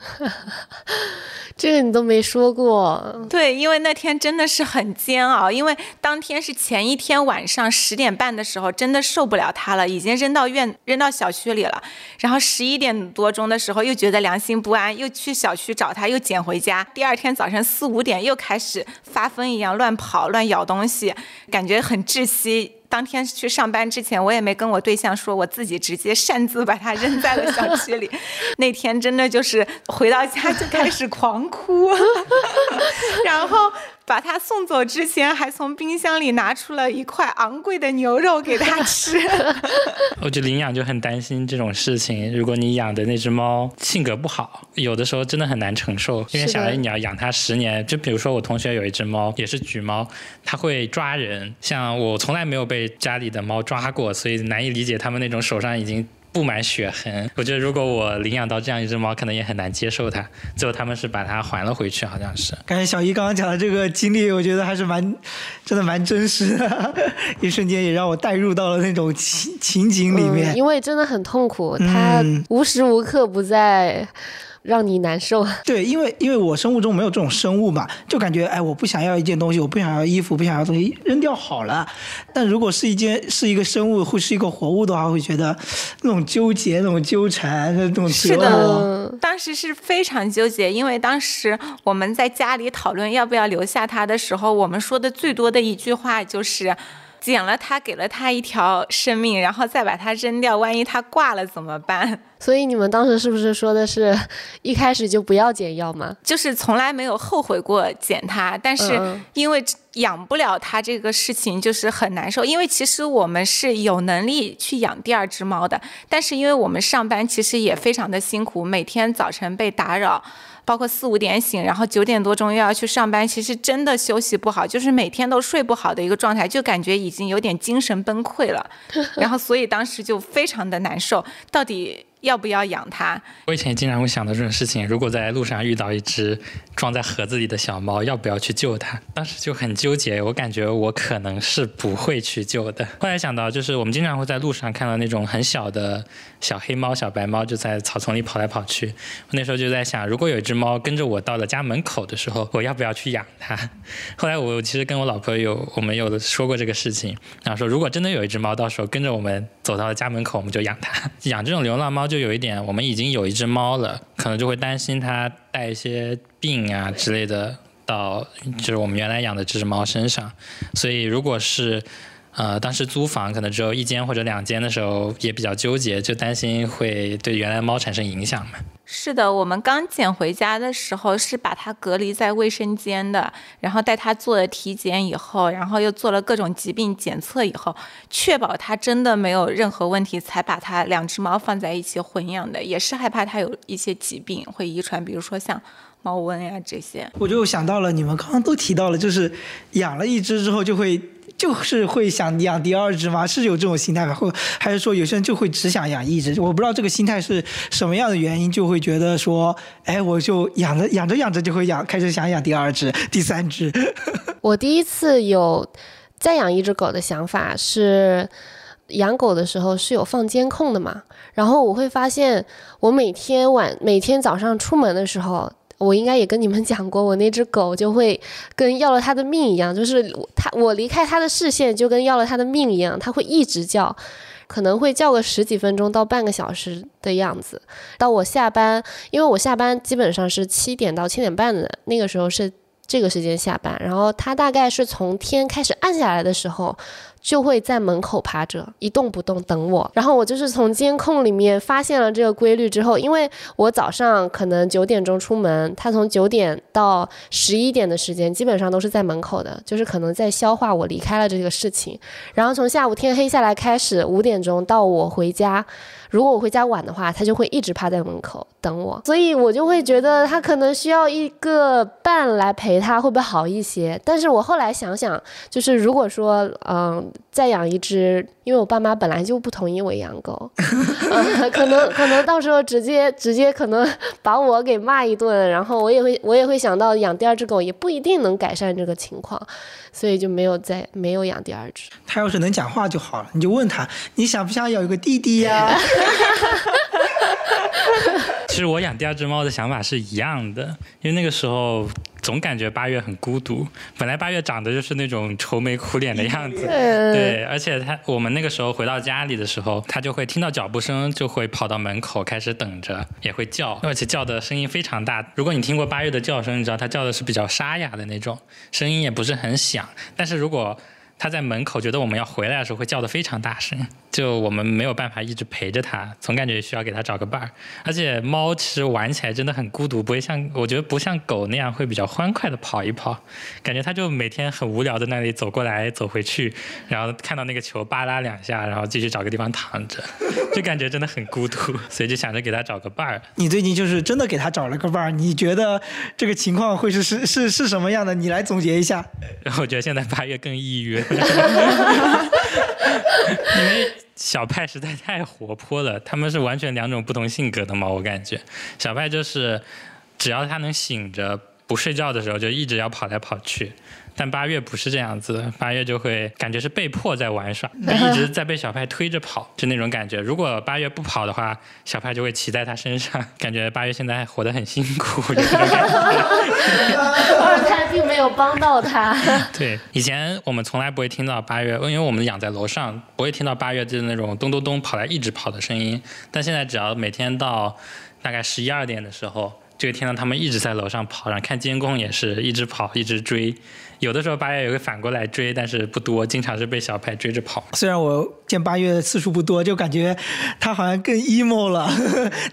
这个你都没说过，对，因为那天真的是很煎熬，因为当天是前一天晚上十点半的时候，真的受不了它了，已经扔到院扔到小区里了。然后十一点多钟的时候，又觉得良心不安，又去小区找它，又捡回家。第二天早晨四五点又开始发疯一样乱跑乱咬东西，感觉很窒息。当天去上班之前，我也没跟我对象说，我自己直接擅自把它扔在了小区里。那天真的就是回到家就开始狂哭，然后。把他送走之前，还从冰箱里拿出了一块昂贵的牛肉给他吃。我就领养就很担心这种事情。如果你养的那只猫性格不好，有的时候真的很难承受。因为想着你要养它十年，就比如说我同学有一只猫，也是橘猫，它会抓人。像我从来没有被家里的猫抓过，所以难以理解他们那种手上已经。布满血痕，我觉得如果我领养到这样一只猫，可能也很难接受它。最后他们是把它还了回去，好像是。感觉小姨刚刚讲的这个经历，我觉得还是蛮，真的蛮真实的，一瞬间也让我带入到了那种情情景里面。因为真的很痛苦，它无时无刻不在。让你难受。对，因为因为我生物中没有这种生物嘛，就感觉哎，我不想要一件东西，我不想要衣服，不想要东西，扔掉好了。但如果是一件是一个生物，或是一个活物的话，会觉得那种纠结、那种纠缠、那种是的。当时是非常纠结，因为当时我们在家里讨论要不要留下它的时候，我们说的最多的一句话就是。捡了它，给了它一条生命，然后再把它扔掉，万一它挂了怎么办？所以你们当时是不是说的是一开始就不要捡药吗？就是从来没有后悔过捡它，但是因为养不了它这个事情就是很难受。因为其实我们是有能力去养第二只猫的，但是因为我们上班其实也非常的辛苦，每天早晨被打扰。包括四五点醒，然后九点多钟又要去上班，其实真的休息不好，就是每天都睡不好的一个状态，就感觉已经有点精神崩溃了。然后，所以当时就非常的难受，到底。要不要养它？我以前经常会想到这种事情。如果在路上遇到一只装在盒子里的小猫，要不要去救它？当时就很纠结。我感觉我可能是不会去救的。后来想到，就是我们经常会在路上看到那种很小的小黑猫、小白猫，就在草丛里跑来跑去。我那时候就在想，如果有一只猫跟着我到了家门口的时候，我要不要去养它？后来我其实跟我老婆有我们有说过这个事情，然后说如果真的有一只猫到时候跟着我们走到了家门口，我们就养它。养这种流浪猫。就有一点，我们已经有一只猫了，可能就会担心它带一些病啊之类的到就是我们原来养的这只猫身上，所以如果是呃当时租房可能只有一间或者两间的时候，也比较纠结，就担心会对原来猫产生影响嘛。是的，我们刚捡回家的时候是把它隔离在卫生间的，然后带它做了体检以后，然后又做了各种疾病检测以后，确保它真的没有任何问题，才把它两只猫放在一起混养的，也是害怕它有一些疾病会遗传，比如说像猫瘟呀这些。我就想到了，你们刚刚都提到了，就是养了一只之后就会。就是会想养第二只吗？是有这种心态吗？或还是说有些人就会只想养一只？我不知道这个心态是什么样的原因，就会觉得说，哎，我就养着养着养着就会养，开始想养第二只、第三只。我第一次有再养一只狗的想法是，养狗的时候是有放监控的嘛？然后我会发现，我每天晚每天早上出门的时候。我应该也跟你们讲过，我那只狗就会跟要了它的命一样，就是它我离开它的视线就跟要了它的命一样，它会一直叫，可能会叫个十几分钟到半个小时的样子。到我下班，因为我下班基本上是七点到七点半的那个时候是这个时间下班，然后它大概是从天开始暗下来的时候。就会在门口趴着一动不动等我，然后我就是从监控里面发现了这个规律之后，因为我早上可能九点钟出门，他从九点到十一点的时间基本上都是在门口的，就是可能在消化我离开了这个事情，然后从下午天黑下来开始，五点钟到我回家。如果我回家晚的话，它就会一直趴在门口等我，所以我就会觉得它可能需要一个伴来陪它，会不会好一些？但是我后来想想，就是如果说，嗯，再养一只，因为我爸妈本来就不同意我养狗，可能可能到时候直接直接可能把我给骂一顿，然后我也会我也会想到养第二只狗也不一定能改善这个情况。所以就没有再没有养第二只。他要是能讲话就好了，你就问他，你想不想有一个弟弟呀？其实我养第二只猫的想法是一样的，因为那个时候总感觉八月很孤独。本来八月长得就是那种愁眉苦脸的样子，对，而且他我们那个时候回到家里的时候，他就会听到脚步声，就会跑到门口开始等着，也会叫，而且叫的声音非常大。如果你听过八月的叫声，你知道它叫的是比较沙哑的那种，声音也不是很响。但是如果它在门口觉得我们要回来的时候，会叫得非常大声。就我们没有办法一直陪着它，总感觉需要给它找个伴儿。而且猫其实玩起来真的很孤独，不会像我觉得不像狗那样会比较欢快的跑一跑，感觉它就每天很无聊的那里走过来走回去，然后看到那个球扒拉两下，然后继续找个地方躺着，就感觉真的很孤独，所以就想着给它找个伴儿。你最近就是真的给它找了个伴儿，你觉得这个情况会是是是是什么样的？你来总结一下。我觉得现在八月更抑郁。因为小派实在太活泼了，他们是完全两种不同性格的猫。我感觉小派就是只要它能醒着不睡觉的时候，就一直要跑来跑去。但八月不是这样子，八月就会感觉是被迫在玩耍，一直在被小派推着跑，就那种感觉。如果八月不跑的话，小派就会骑在他身上，感觉八月现在活得很辛苦，就这种感觉。二胎并没有帮到他。对，以前我们从来不会听到八月，因为我们养在楼上，不会听到八月就是那种咚咚咚跑来一直跑的声音。但现在只要每天到大概十一二点的时候，就会听到他们一直在楼上跑，然后看监控也是一直跑一直追。有的时候八月也会反过来追，但是不多，经常是被小派追着跑。虽然我见八月次数不多，就感觉它好像更 emo 了，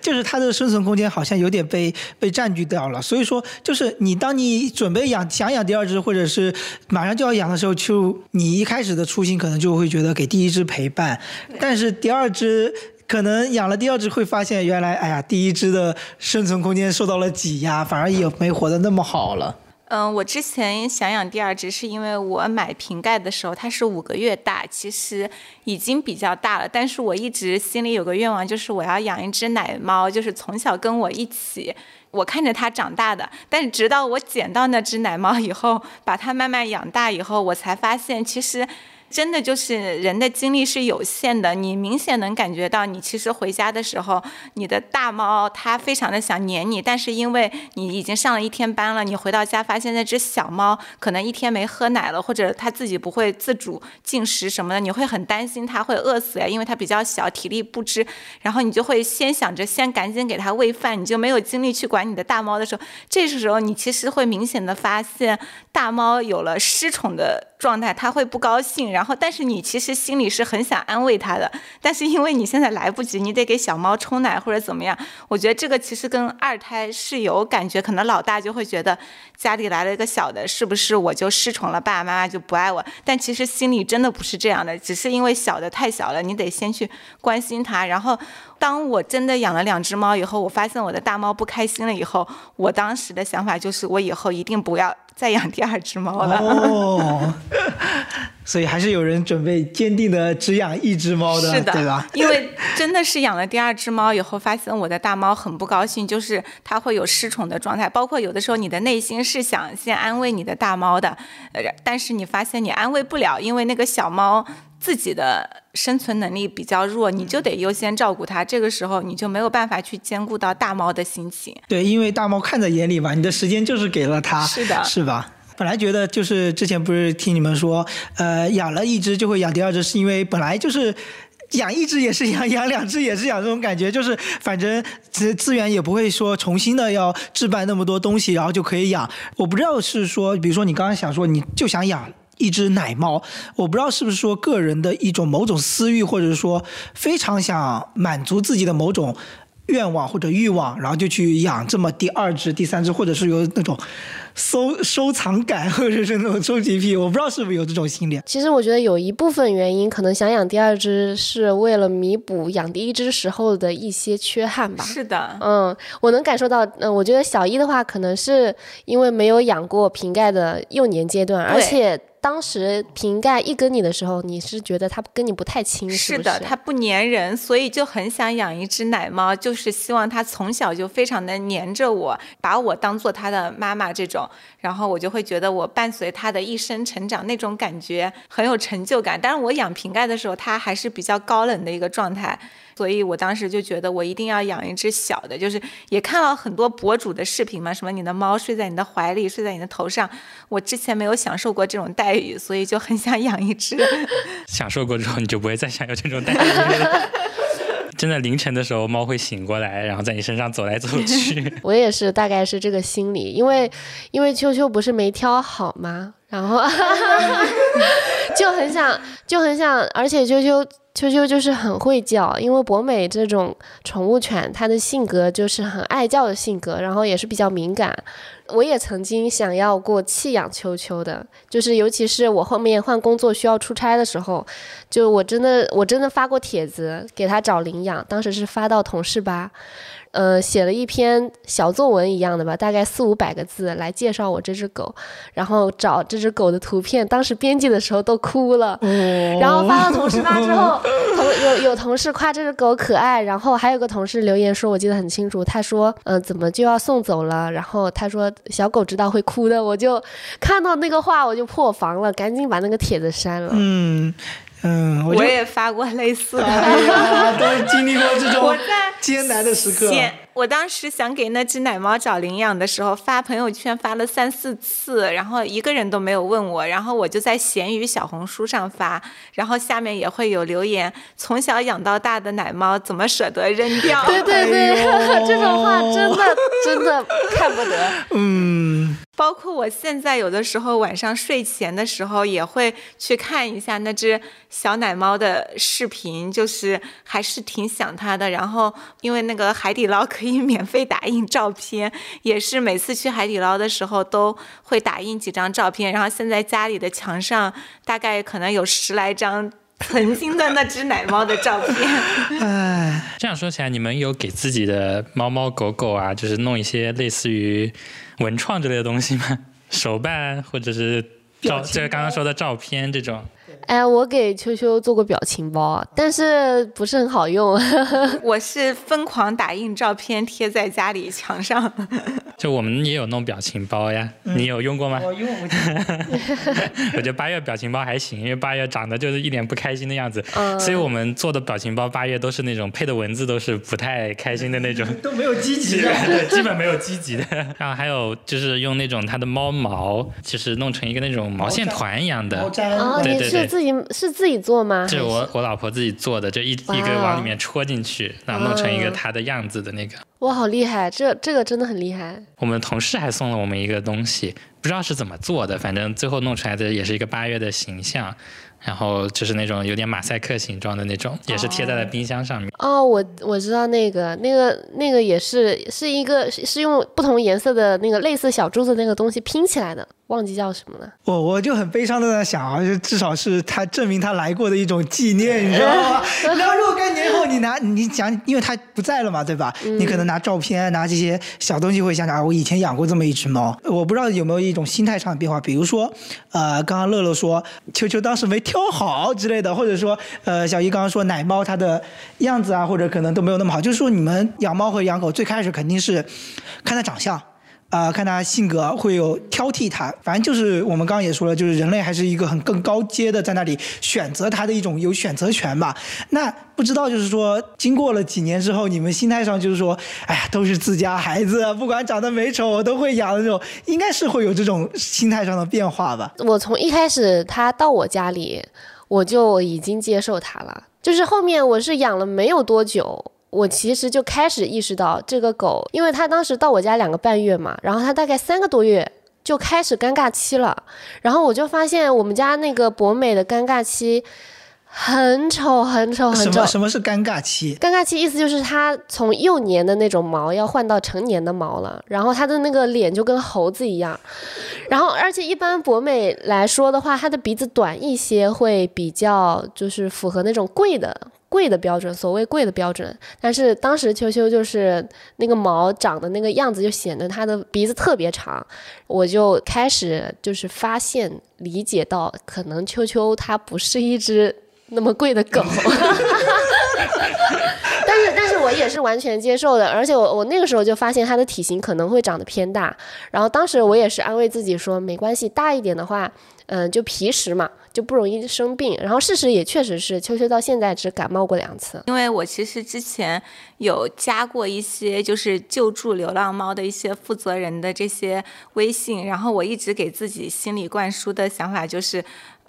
就是它的生存空间好像有点被被占据掉了。所以说，就是你当你准备养想养第二只，或者是马上就要养的时候，就你一开始的初心可能就会觉得给第一只陪伴，但是第二只可能养了第二只会发现，原来哎呀，第一只的生存空间受到了挤压，反而也没活得那么好了。嗯，我之前想养第二只，是因为我买瓶盖的时候它是五个月大，其实已经比较大了。但是我一直心里有个愿望，就是我要养一只奶猫，就是从小跟我一起，我看着它长大的。但是直到我捡到那只奶猫以后，把它慢慢养大以后，我才发现其实真的就是人的精力是有限的，你明显能感觉到，你其实回家的时候，你的大猫它非常的想黏你，但是因为你已经上了一天班了，你回到家发现那只小猫可能一天没喝奶了，或者它自己不会自主进食什么的，你会很担心它会饿死呀，因为它比较小，体力不支，然后你就会先想着先赶紧给它喂饭，你就没有精力去管你的大猫的时候，这时候你其实会明显的发现大猫有了失宠的状态，它会不高兴。然后，但是你其实心里是很想安慰他的，但是因为你现在来不及，你得给小猫冲奶或者怎么样。我觉得这个其实跟二胎是有感觉，可能老大就会觉得家里来了一个小的，是不是我就失宠了，爸爸妈妈就不爱我？但其实心里真的不是这样的，只是因为小的太小了，你得先去关心它。然后，当我真的养了两只猫以后，我发现我的大猫不开心了以后，我当时的想法就是，我以后一定不要再养第二只猫了。哦，所以还是有人准备坚定的只养一只猫的，是的，对吧？因为真的是养了第二只猫以后，发现我的大猫很不高兴，就是它会有失宠的状态，包括有的时候你的内心是想先安慰你的大猫的，呃，但是你发现你安慰不了，因为那个小猫自己的生存能力比较弱，你就得优先照顾它，这个时候你就没有办法去兼顾到大猫的心情。对，因为大猫看在眼里嘛，你的时间就是给了它，是的是吧？本来觉得就是之前不是听你们说，呃，养了一只就会养第二只，是因为本来就是。养一只也是养，养两只也是养，这种感觉就是，反正资资源也不会说重新的要置办那么多东西，然后就可以养。我不知道是说，比如说你刚刚想说你就想养一只奶猫，我不知道是不是说个人的一种某种私欲，或者是说非常想满足自己的某种愿望或者欲望，然后就去养这么第二只、第三只，或者是有那种收收藏感，或者是那种收集癖，我不知道是不是有这种心理。其实我觉得有一部分原因，可能想养第二只是为了弥补养第一只时候的一些缺憾吧。是的，嗯，我能感受到，嗯、我觉得小一的话，可能是因为没有养过瓶盖的幼年阶段，而且当时瓶盖一跟你的时候，你是觉得它跟你不太亲，是的，它不粘人，所以就很想养一只奶猫，就是希望它从小就非常的粘着我，把我当做它的妈妈这种，然后我就会觉得我伴随它的一生成长，那种感觉很有成就感。但是我养瓶盖的时候，它还是比较高冷的一个状态。所以我当时就觉得我一定要养一只小的，就是也看到很多博主的视频嘛，什么你的猫睡在你的怀里，睡在你的头上，我之前没有享受过这种待遇，所以就很想养一只。享受过之后，你就不会再想要这种待遇了。真的凌晨的时候，猫会醒过来，然后在你身上走来走去。我也是，大概是这个心理，因为因为秋秋不是没挑好吗？然后 就很想，就很想，而且秋秋秋秋就是很会叫，因为博美这种宠物犬，它的性格就是很爱叫的性格，然后也是比较敏感。我也曾经想要过弃养秋秋的，就是尤其是我后面换工作需要出差的时候，就我真的我真的发过帖子给他找领养，当时是发到同事吧。呃，写了一篇小作文一样的吧，大概四五百个字来介绍我这只狗，然后找这只狗的图片。当时编辑的时候都哭了，然后发到同事那之后，同有有同事夸这只狗可爱，然后还有个同事留言说，我记得很清楚，他说，嗯、怎么就要送走了？然后他说小狗知道会哭的，我就看到那个话我就破防了，赶紧把那个帖子删了。嗯嗯，我我也发过类似的。哎呀，都经历过这种我在艰难的时刻。先，我当时想给那只奶猫找领养的时候，发朋友圈发了三四次，然后一个人都没有问我，然后我就在闲鱼、小红书上发，然后下面也会有留言：从小养到大的奶猫，怎么舍得扔掉？对对对，哎 这种话真的真的看不得。嗯，包括我现在有的时候晚上睡前的时候，也会去看一下那只小奶猫的视频，就是还是挺想它的。然后因为那个海底捞可以免费打印照片，也是每次去海底捞的时候都会打印几张照片。然后现在家里的墙上大概可能有十来张曾经的那只奶猫的照片。哎，这样说起来，你们有给自己的猫猫狗狗啊，就是弄一些类似于文创之类的东西吗？手办或者是照，就是刚刚说的照片这种。哎，我给秋秋做过表情包，但是不是很好用。我是疯狂打印照片贴在家里墙上。就我们也有弄表情包呀，你有用过吗？我用过。我觉得八月表情包还行，因为八月长得就是一脸不开心的样子，嗯所以我们做的表情包八月都是那种配的文字都是不太开心的那种。都没有积极的。对，基本没有积极的。然后还有就是用那种它的猫毛，就是弄成一个那种毛线团一样的对对对是自己是自己做吗？这是我我老婆自己做的，就一一个往里面戳进去，然后弄成一个她的样子的那个。哇，好厉害！这这个真的很厉害。我们同事还送了我们一个东西，不知道是怎么做的，反正最后弄出来的也是一个八月的形象，然后就是那种有点马赛克形状的那种，也是贴在了冰箱上面。哦，我我知道那个那个那个也是是一个是是用不同颜色的那个类似小珠子那个东西拼起来的，忘记叫什么了。我我就很悲伤的在想啊，就至少是他证明他来过的一种纪念，你知道吗？然后若干年后你拿你讲，因为他不在了嘛，对吧？你可能拿照片拿这些小东西会想想啊，我以前养过这么一只猫。我不知道有没有一种心态上的变化，比如说，呃，刚刚乐乐说球球当时没都好之类的，或者说，呃，小姨刚刚说奶猫它的样子啊，或者可能都没有那么好，就是说你们养猫和养狗最开始肯定是看它长相。啊、看他性格会有挑剔他，反正就是我们刚刚也说了，就是人类还是一个很更高阶的，在那里选择他的一种有选择权吧。那不知道就是说，经过了几年之后，你们心态上就是说，哎呀，都是自家孩子，不管长得美丑，我都会养的那种，应该是会有这种心态上的变化吧。我从一开始他到我家里，我就已经接受他了。就是后面我是养了没有多久，我其实就开始意识到这个狗，因为它当时到我家两个半月嘛，然后它大概三个多月就开始尴尬期了，然后我就发现我们家那个博美的尴尬期很丑很丑很丑什么。什么是尴尬期？尴尬期意思就是它从幼年的那种毛要换到成年的毛了，然后它的那个脸就跟猴子一样，然后而且一般博美来说的话，它的鼻子短一些会比较就是符合那种贵的贵的标准，所谓贵的标准。但是当时秋秋就是那个毛长的那个样子，就显得它的鼻子特别长，我就开始就是发现理解到，可能秋秋它不是一只那么贵的狗。但是，但是我也是完全接受的，而且我我那个时候就发现它的体型可能会长得偏大，然后当时我也是安慰自己说，没关系，大一点的话，嗯、就皮实嘛，就不容易生病。然后事实也确实是，秋秋到现在只感冒过两次。因为我其实之前有加过一些就是救助流浪猫的一些负责人的这些微信，然后我一直给自己心里灌输的想法就是。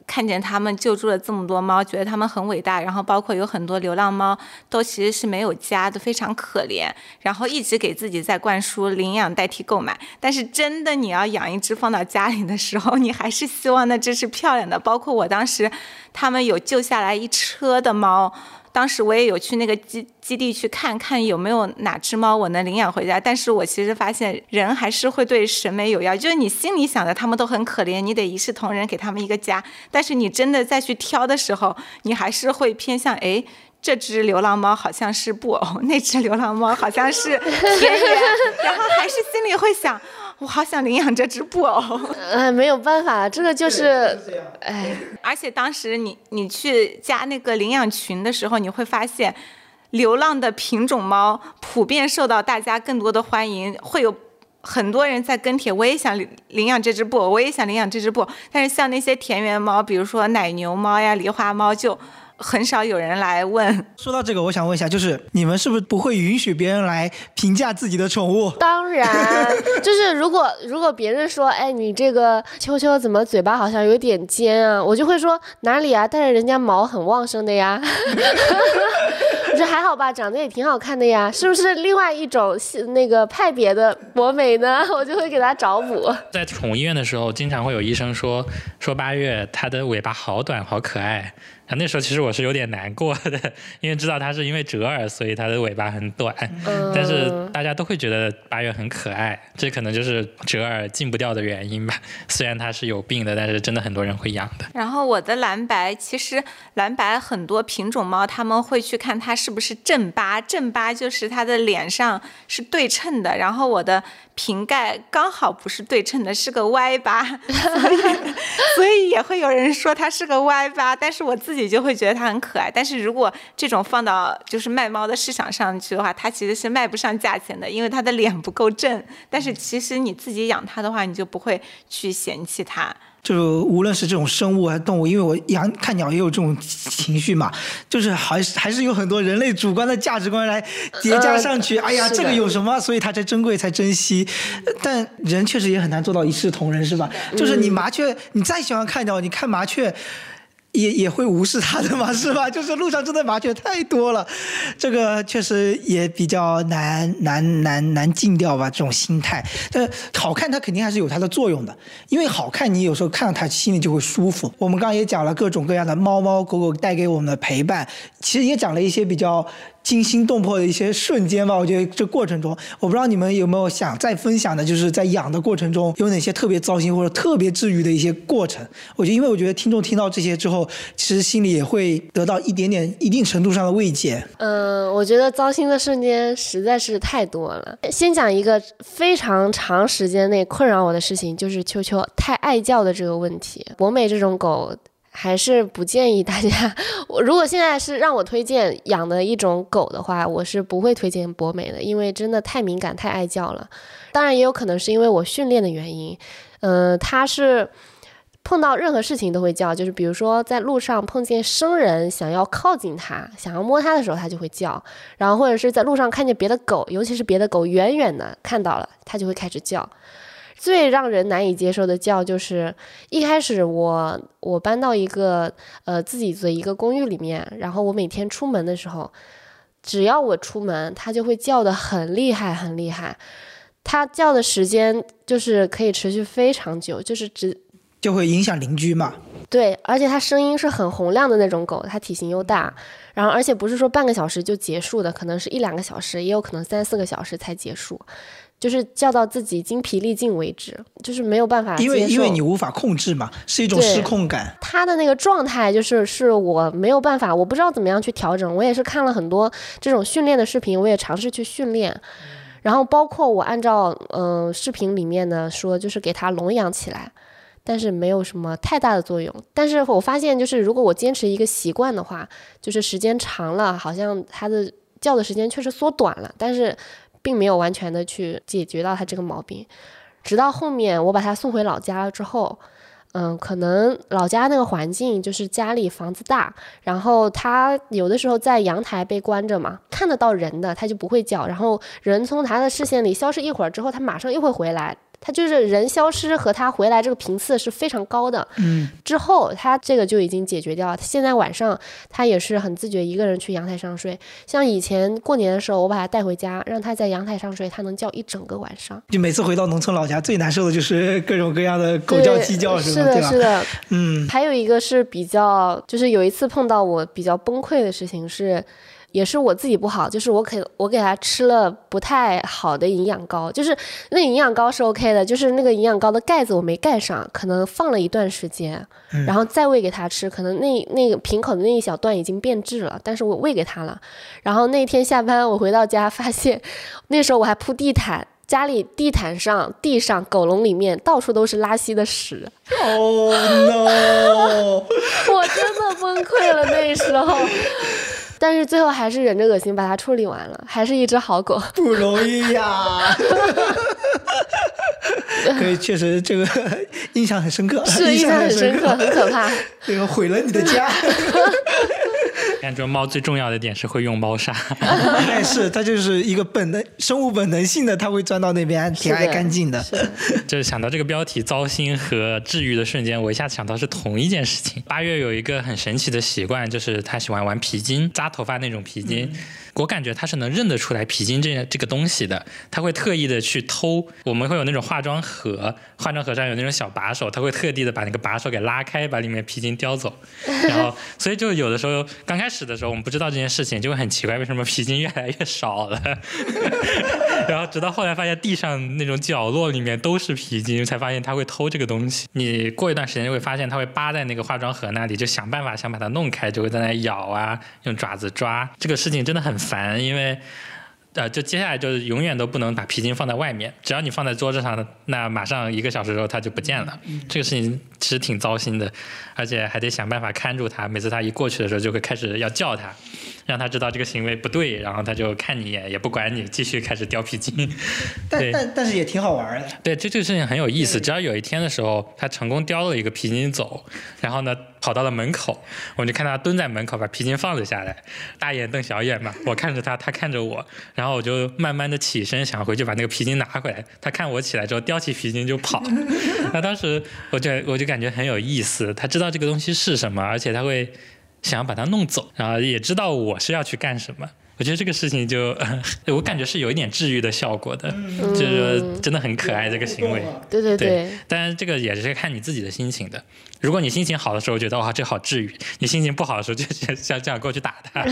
看见他们救助了这么多猫，觉得他们很伟大，然后包括有很多流浪猫都其实是没有家的，非常可怜。然后一直给自己在灌输领养代替购买，但是真的你要养一只放到家里的时候，你还是希望那只是漂亮的。包括我当时，他们有救下来一车的猫。当时我也有去那个基基地去看看有没有哪只猫我能领养回家，但是我其实发现人还是会对审美有要，就是你心里想的他们都很可怜，你得一视同仁给他们一个家，但是你真的再去挑的时候，你还是会偏向哎。这只流浪猫好像是布偶，那只流浪猫好像是田园，然后还是心里会想，我好想领养这只布偶。呃，没有办法，这个就是，哎，而且当时你你去加那个领养群的时候，你会发现，流浪的品种猫普遍受到大家更多的欢迎，会有。很多人在跟帖，我也想领领养这只布偶，我也想领养这只布偶。但是像那些田园猫，比如说奶牛猫呀、狸花猫，就很少有人来问。说到这个，我想问一下，就是你们是不是不会允许别人来评价自己的宠物？当然，就是如果如果别人说，哎，你这个秋秋怎么嘴巴好像有点尖啊，我就会说哪里啊？但是人家毛很旺盛的呀。我说还好吧，长得也挺好看的呀，是不是另外一种系那个派别的博美呢？我就会给他找补。在宠物医院的时候，经常会有医生说说八月它的尾巴好短好可爱，啊，那时候其实我是有点难过的，因为知道它是因为折耳，所以它的尾巴很短。嗯，但是大家都会觉得八月很可爱，这可能就是折耳禁不掉的原因吧。虽然它是有病的，但是真的很多人会养的。然后我的蓝白，其实蓝白很多品种猫他们会去看它是不是正八，正八就是它的脸上是对称的。然后我的瓶盖刚好不是对称的，是个歪八，所以所以也会有人说它是个歪八，但是我自己就会觉得它很可爱。但是如果这种放到就是卖猫的市场上去的话，它其实是卖不上价钱的，因为它的脸不够正。但是其实你自己养它的话，你就不会去嫌弃它。就是无论是这种生物还是动物，因为我养看鸟也有这种情绪嘛，就是还是还是有很多人类主观的价值观来叠加上去。哎呀，这个有什么，所以它才珍贵才珍惜。呃但人确实也很难做到一视同仁，是吧？就是你麻雀，你再喜欢看鸟，你看麻雀。也也会无视它的嘛，是吧？就是路上真的麻雀太多了，这个确实也比较难难难难禁掉吧，这种心态。但好看它肯定还是有它的作用的，因为好看你有时候看到它心里就会舒服。我们刚刚也讲了各种各样的猫猫狗狗带给我们的陪伴，其实也讲了一些比较惊心动魄的一些瞬间吧。我觉得这过程中，我不知道你们有没有想再分享的，就是在养的过程中有哪些特别糟心或者特别治愈的一些过程。我觉得，因为我觉得听众听到这些之后，其实心里也会得到一点点、一定程度上的慰藉。嗯，我觉得糟心的瞬间实在是太多了。先讲一个非常长时间内困扰我的事情，就是秋秋太爱叫的这个问题。博美这种狗。还是不建议大家。我如果现在是让我推荐养的一种狗的话，我是不会推荐博美的，因为真的太敏感、太爱叫了。当然，也有可能是因为我训练的原因。嗯、它是碰到任何事情都会叫，就是比如说在路上碰见生人想要靠近它、想要摸它的时候，它就会叫；然后或者是在路上看见别的狗，尤其是别的狗远远的看到了，它就会开始叫。最让人难以接受的叫就是一开始我我搬到一个呃自己的一个公寓里面，然后我每天出门的时候，只要我出门，它就会叫的很厉害很厉害，它叫的时间就是可以持续非常久，就是只就会影响邻居嘛。对，而且它声音是很洪亮的那种狗，它体型又大，然后而且不是说半个小时就结束的，可能是一两个小时，也有可能三四个小时才结束，就是叫到自己精疲力尽为止，就是没有办法。因为因为你无法控制嘛，是一种失控感。他的那个状态，就是是我没有办法，我不知道怎么样去调整。我也是看了很多这种训练的视频，我也尝试去训练，然后包括我按照嗯、呃视频里面的说，就是给它笼养起来，但是没有什么太大的作用。但是我发现，就是如果我坚持一个习惯的话，就是时间长了，好像它的叫的时间确实缩短了，但是并没有完全的去解决到他这个毛病。直到后面我把他送回老家了之后，嗯，可能老家那个环境就是家里房子大，然后他有的时候在阳台被关着嘛，看得到人的他就不会叫，然后人从他的视线里消失一会儿之后，他马上又会回来。它就是人消失和他回来这个频次是非常高的，嗯，之后他这个就已经解决掉了。现在晚上他也是很自觉一个人去阳台上睡，像以前过年的时候，我把他带回家，让他在阳台上睡，他能叫一整个晚上。就每次回到农村老家，最难受的就是各种各样的狗叫、鸡叫，吧？是的，对吧？是的。嗯，还有一个是比较，就是有一次碰到我比较崩溃的事情是，也是我自己不好，就是我给我给他吃了不太好的营养膏，就是那营养膏是 OK 的，就是那个营养膏的盖子我没盖上，可能放了一段时间，然后再喂给他吃，可能那那个瓶口的那一小段已经变质了，但是我喂给他了，然后那天下班我回到家发现，那时候我还铺地毯。家里地毯上、地上、狗笼里面到处都是拉稀的屎，Oh no，我真的崩溃了那时候，但是最后还是忍着恶心把它处理完了，还是一只好狗。不容易呀。可以，确实这个印象很深刻，是印象很深刻，很可怕。这个毁了你的家。感觉猫最重要的点是会用猫砂，哎，是它就是一个本能，生物本能性的，它会钻到那边，挺爱干净的。就是想到这个标题“糟心”和治愈的瞬间，我一下子想到是同一件事情。八月有一个很神奇的习惯，就是他喜欢玩皮筋，扎头发那种皮筋。我感觉他是能认得出来皮筋这这个东西的，他会特意的去偷。我们会有那种化妆盒，化妆盒上有那种小把手，他会特地的把那个把手给拉开，把里面皮筋叼走。然后，所以就有的时候刚开始的时候，我们不知道这件事情，就会很奇怪，为什么皮筋越来越少了。然后直到后来发现地上那种角落里面都是皮筋，才发现他会偷这个东西。你过一段时间就会发现他会扒在那个化妆盒那里，就想办法想把它弄开，就会在那咬啊，用爪子抓。这个事情真的很烦，因为。呃，就接下来就是永远都不能把皮筋放在外面，只要你放在桌子上，那马上一个小时之后它就不见了。这个事情其实挺糟心的，而且还得想办法看住它。每次它一过去的时候，就会开始要叫它。让他知道这个行为不对，然后他就看你一眼，也不管你，继续开始叼皮筋。但但但是也挺好玩的。对，这这个事情很有意思。只要有一天的时候，他成功叼了一个皮筋走，然后呢跑到了门口，我就看他蹲在门口把皮筋放了下来，大眼瞪小眼嘛。我看着他，他看着我，然后我就慢慢的起身想回去把那个皮筋拿回来。他看我起来之后，叼起皮筋就跑。那当时我就我就感觉很有意思，他知道这个东西是什么，而且他会。想要把它弄走，然后也知道我是要去干什么。我觉得这个事情就，我感觉是有一点治愈的效果的，就是真的很可爱这个行为。对对对。但是这个也是看你自己的心情的。如果你心情好的时候觉得哇这好治愈，你心情不好的时候就想想过去打他。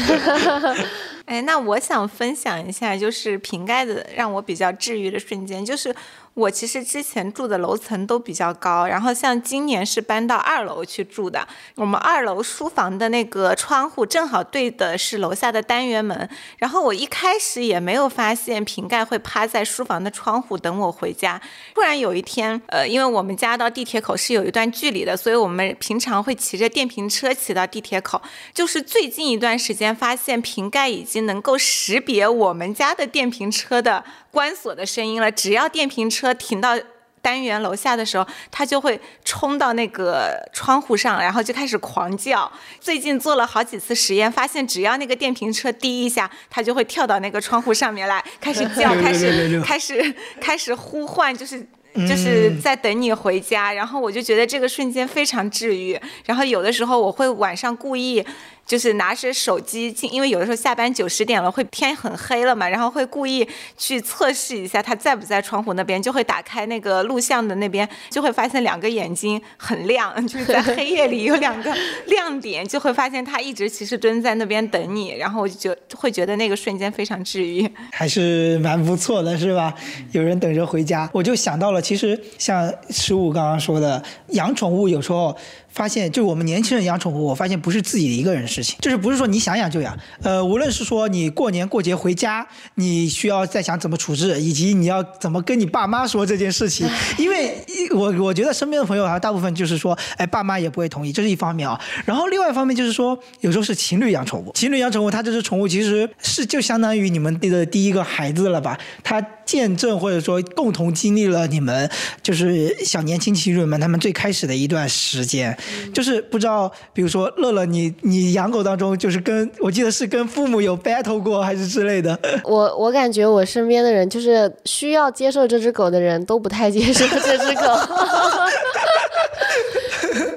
哎，那我想分享一下，就是瓶盖的让我比较治愈的瞬间，就是。我其实之前住的楼层都比较高，然后像今年是搬到二楼去住的。我们二楼书房的那个窗户正好对的是楼下的单元门，然后我一开始也没有发现瓶盖会趴在书房的窗户等我回家。突然有一天，呃，因为我们家到地铁口是有一段距离的，所以我们平常会骑着电瓶车骑到地铁口。就是最近一段时间发现瓶盖已经能够识别我们家的电瓶车的。关锁的声音了，只要电瓶车停到单元楼下的时候，它就会冲到那个窗户上，然后就开始狂叫。最近做了好几次实验，发现只要那个电瓶车滴一下，它就会跳到那个窗户上面来，开始叫，开始开始开始呼唤，就是就是在等你回家。然后我就觉得这个瞬间非常治愈。然后有的时候我会晚上故意。就是拿着手机进，因为有的时候下班九十点了，会天很黑了嘛，然后会故意去测试一下他在不在窗户那边，就会打开那个录像的那边，就会发现两个眼睛很亮，就是在黑夜里有两个 亮点，就会发现他一直其实蹲在那边等你，然后我就觉会觉得那个瞬间非常治愈，还是蛮不错的，是吧？有人等着回家，我就想到了，其实像十五刚刚说的，养宠物有时候。发现，就我们年轻人养宠物，我发现不是自己一个人的事情，就是不是说你想养就养。呃，无论是说你过年过节回家，你需要再想怎么处置，以及你要怎么跟你爸妈说这件事情。因为，我我觉得身边的朋友啊，大部分就是说，哎，爸妈也不会同意，这是一方面啊。然后另外一方面就是说，有时候是情侣养宠物，情侣养宠物，它这只宠物其实是就相当于你们的第一个孩子了吧？它见证或者说共同经历了你们就是小年轻情侣们他们最开始的一段时间。就是不知道，比如说乐乐，你你养狗当中，就是跟我记得是跟父母有 battle 过还是之类的。我我感觉我身边的人，就是需要接受这只狗的人都不太接受这只狗。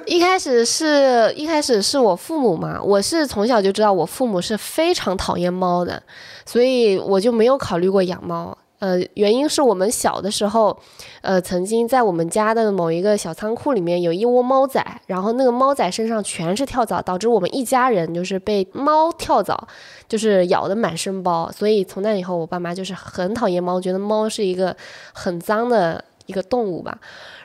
一开始是一开始是我父母嘛，我是从小就知道我父母是非常讨厌猫的，所以我就没有考虑过养猫。呃，原因是我们小的时候，呃，曾经在我们家的某一个小仓库里面有一窝猫仔，然后那个猫仔身上全是跳蚤，导致我们一家人就是被猫跳蚤就是咬的满身包，所以从那以后，我爸妈就是很讨厌猫，觉得猫是一个很脏的一个动物吧。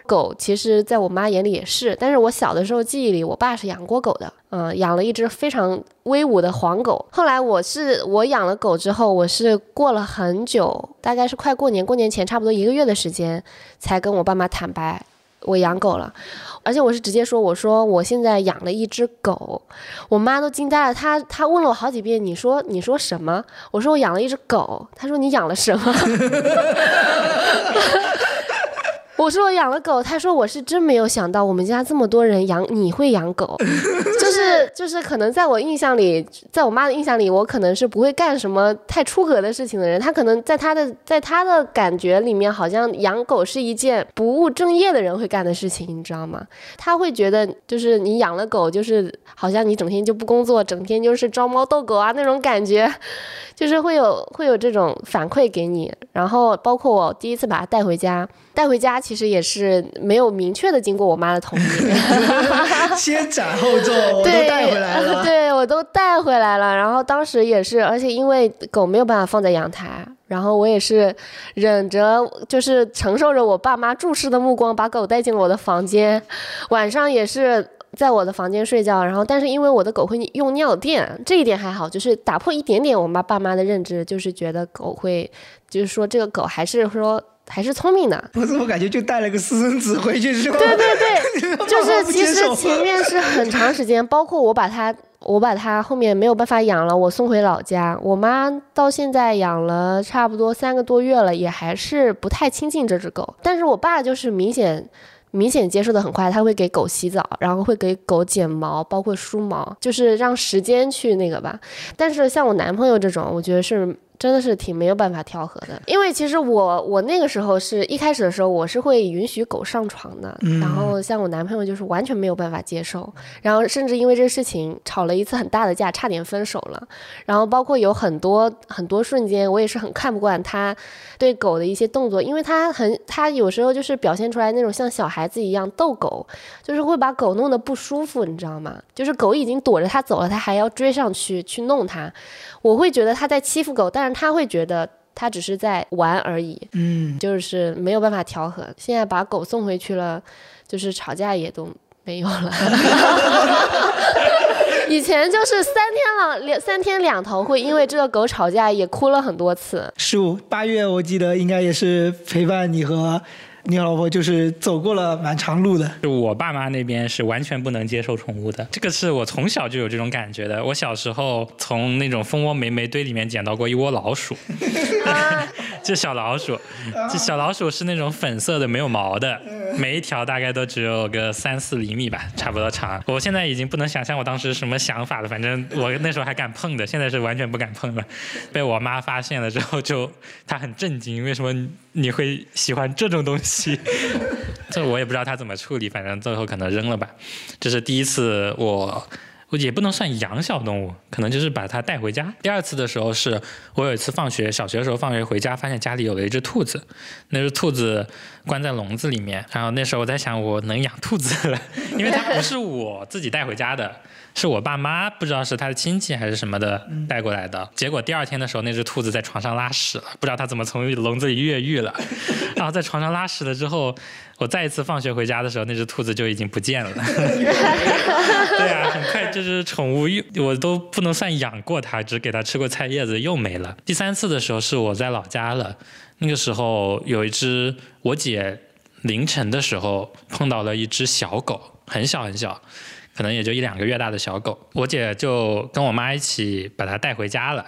狗其实，在我妈眼里也是，但是我小的时候记忆里，我爸是养过狗的，嗯，养了一只非常威武的黄狗。后来我是我养了狗之后，我是过了很久，大概是快过年，过年前差不多一个月的时间，才跟我爸妈坦白我养狗了，而且我是直接说，我说我现在养了一只狗，我妈都惊呆了，她她问了我好几遍，你说你说什么？我说我养了一只狗，她说你养了什么？我说我养了狗，他说我是真没有想到我们家这么多人养，你会养狗，就是就是可能在我印象里，在我妈的印象里，我可能是不会干什么太出格的事情的人。他可能在他的在他的感觉里面，好像养狗是一件不务正业的人会干的事情，你知道吗？他会觉得就是你养了狗，就是好像你整天就不工作，整天就是招猫逗狗啊那种感觉。就是会有会有这种反馈给你，然后包括我第一次把它带回家，带回家其实也是没有明确的经过我妈的同意，先斩后奏，我都带回来了，对我都带回来了。然后当时也是，而且因为狗没有办法放在阳台，然后我也是忍着，就是承受着我爸妈注视的目光，把狗带进了我的房间，晚上也是。在我的房间睡觉，然后但是因为我的狗会用尿垫，这一点还好，就是打破一点点我妈爸妈的认知，就是觉得狗会，就是说这个狗还是说还是聪明的。我怎么感觉就带了个私生子回去是吧？对对对，就是其实前面是很长时间，包括我把它，我把它后面没有办法养了，我送回老家，我妈到现在养了差不多三个多月了，也还是不太亲近这只狗，但是我爸就是明显。明显接受的很快，他会给狗洗澡，然后会给狗剪毛，包括梳毛，就是让时间去那个吧。但是像我男朋友这种，我觉得是。真的是挺没有办法调和的，因为其实我我那个时候是一开始的时候，我是会允许狗上床的，然后像我男朋友就是完全没有办法接受，然后甚至因为这个事情吵了一次很大的架，差点分手了。然后包括有很多很多瞬间，我也是很看不惯他对狗的一些动作，因为他很他有时候就是表现出来那种像小孩子一样逗狗，就是会把狗弄得不舒服，你知道吗？就是狗已经躲着他走了，他还要追上去去弄他。我会觉得他在欺负狗，但是他会觉得他只是在玩而已，嗯，就是没有办法调和。现在把狗送回去了，就是吵架也都没有了。以前就是三天了两三天两头会因为这个狗吵架，也哭了很多次。十五八月，我记得应该也是陪伴你和。你老婆就是走过了蛮长路的。就我爸妈那边是完全不能接受宠物的，这个是我从小就有这种感觉的。我小时候从那种蜂窝煤煤堆里面捡到过一窝老鼠，就小老鼠，这小老鼠是那种粉色的，没有毛的，每一条大概都只有个三四厘米吧，差不多长。我现在已经不能想象我当时什么想法了，反正我那时候还敢碰的，现在是完全不敢碰了。被我妈发现了之后，就她很震惊，为什么你会喜欢这种东西？这我也不知道他怎么处理，反正最后可能扔了吧。这是第一次，我我也不能算养小动物，可能就是把它带回家。第二次的时候是我有一次放学，小学的时候放学回家，发现家里有了一只兔子，那只兔子关在笼子里面。然后那时候我在想，我能养兔子了，因为它不是我自己带回家的。是我爸妈不知道是他的亲戚还是什么的带过来的，结果第二天的时候，那只兔子在床上拉屎了，不知道它怎么从笼子里越狱了，然后在床上拉屎了之后，我再一次放学回家的时候，那只兔子就已经不见了。对啊，很快这只宠物又我都不能算养过它，只给它吃过菜叶子又没了。第三次的时候是我在老家了，那个时候有一只我姐凌晨的时候碰到了一只小狗，很小很小。可能也就一两个月大的小狗，我姐就跟我妈一起把它带回家了。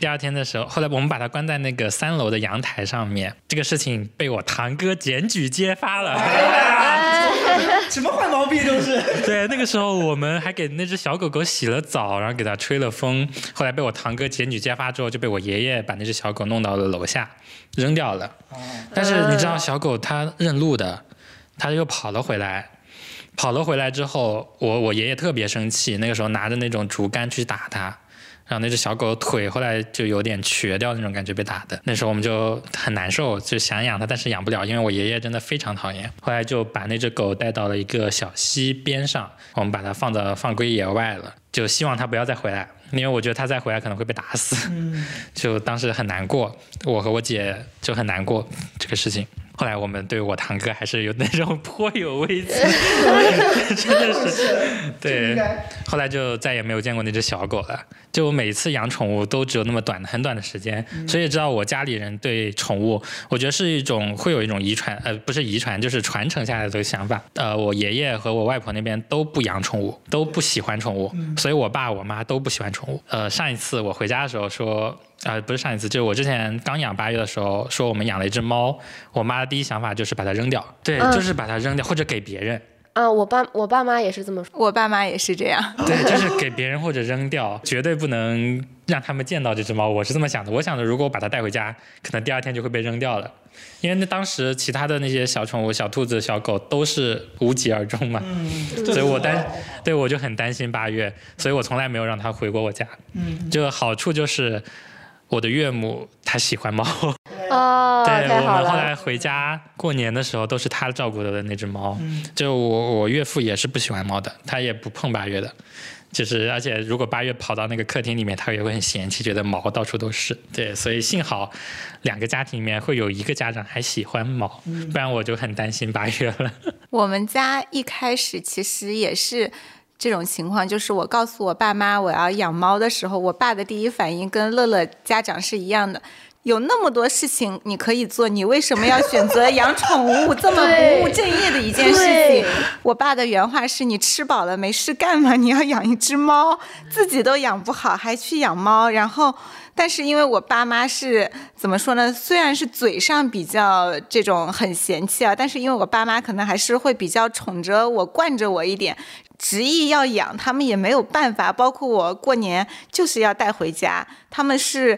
第二天的时候，后来我们把它关在那个三楼的阳台上面，这个事情被我堂哥检举揭发了。什么坏毛病都是。对，那个时候我们还给那只小狗狗洗了澡，然后给它吹了风。后来被我堂哥检举揭发之后，就被我爷爷把那只小狗弄到了楼下，扔掉了。但是你知道小狗它认路的，它又跑了回来。跑了回来之后，我我爷爷特别生气，那个时候拿着那种竹竿去打它，然后那只小狗腿后来就有点瘸掉那种感觉被打的，那时候我们就很难受，就想养它，但是养不了，因为我爷爷真的非常讨厌。后来就把那只狗带到了一个小溪边上，我们把它放到放归野外了，就希望它不要再回来，因为我觉得它再回来可能会被打死。就当时很难过，我和我姐就很难过这个事情。后来我们对我堂哥还是有那种颇有微词，真的是对。后来就再也没有见过那只小狗了。就我每一次养宠物都只有那么短很短的时间，所以知道我家里人对宠物，我觉得是一种会有一种遗传，呃，不是遗传，就是传承下来的想法。呃，我爷爷和我外婆那边都不养宠物，都不喜欢宠物，所以我爸我妈都不喜欢宠物。呃，上一次我回家的时候说。啊、不是上一次，就是我之前刚养八月的时候，说我们养了一只猫，我妈的第一想法就是把它扔掉，对，嗯就是把它扔掉或者给别人，啊，我爸我爸妈也是这么说。我爸妈也是这样。对，就是给别人或者扔掉，绝对不能让他们见到这只猫。我是这么想的，我想着如果我把它带回家，可能第二天就会被扔掉了，因为那当时其他的那些小宠物、小兔子、小狗都是无疾而终嘛，嗯所以我担，对我就很担心八月，所以我从来没有让它回过我家。嗯，就好处就是我的岳母她喜欢猫，哦，对我。们后来回家过年的时候都是她照顾的那只猫，就我我岳父也是不喜欢猫的，他也不碰八月的。就是，而且如果八月跑到那个客厅里面，他也会很嫌弃，觉得毛到处都是。对，所以幸好两个家庭里面会有一个家长还喜欢猫，不然我就很担心八月了。我们家一开始其实也是这种情况，就是我告诉我爸妈我要养猫的时候，我爸的第一反应跟乐乐家长是一样的。有那么多事情你可以做，你为什么要选择养宠物 这么不务正业的一件事情？我爸的原话是：“你吃饱了没事干吗？你要养一只猫，自己都养不好，还去养猫。”然后，但是因为我爸妈是怎么说呢？虽然是嘴上比较这种很嫌弃啊，但是因为我爸妈可能还是会比较宠着我、惯着我一点，执意要养，他们也没有办法。包括我过年就是要带回家，他们是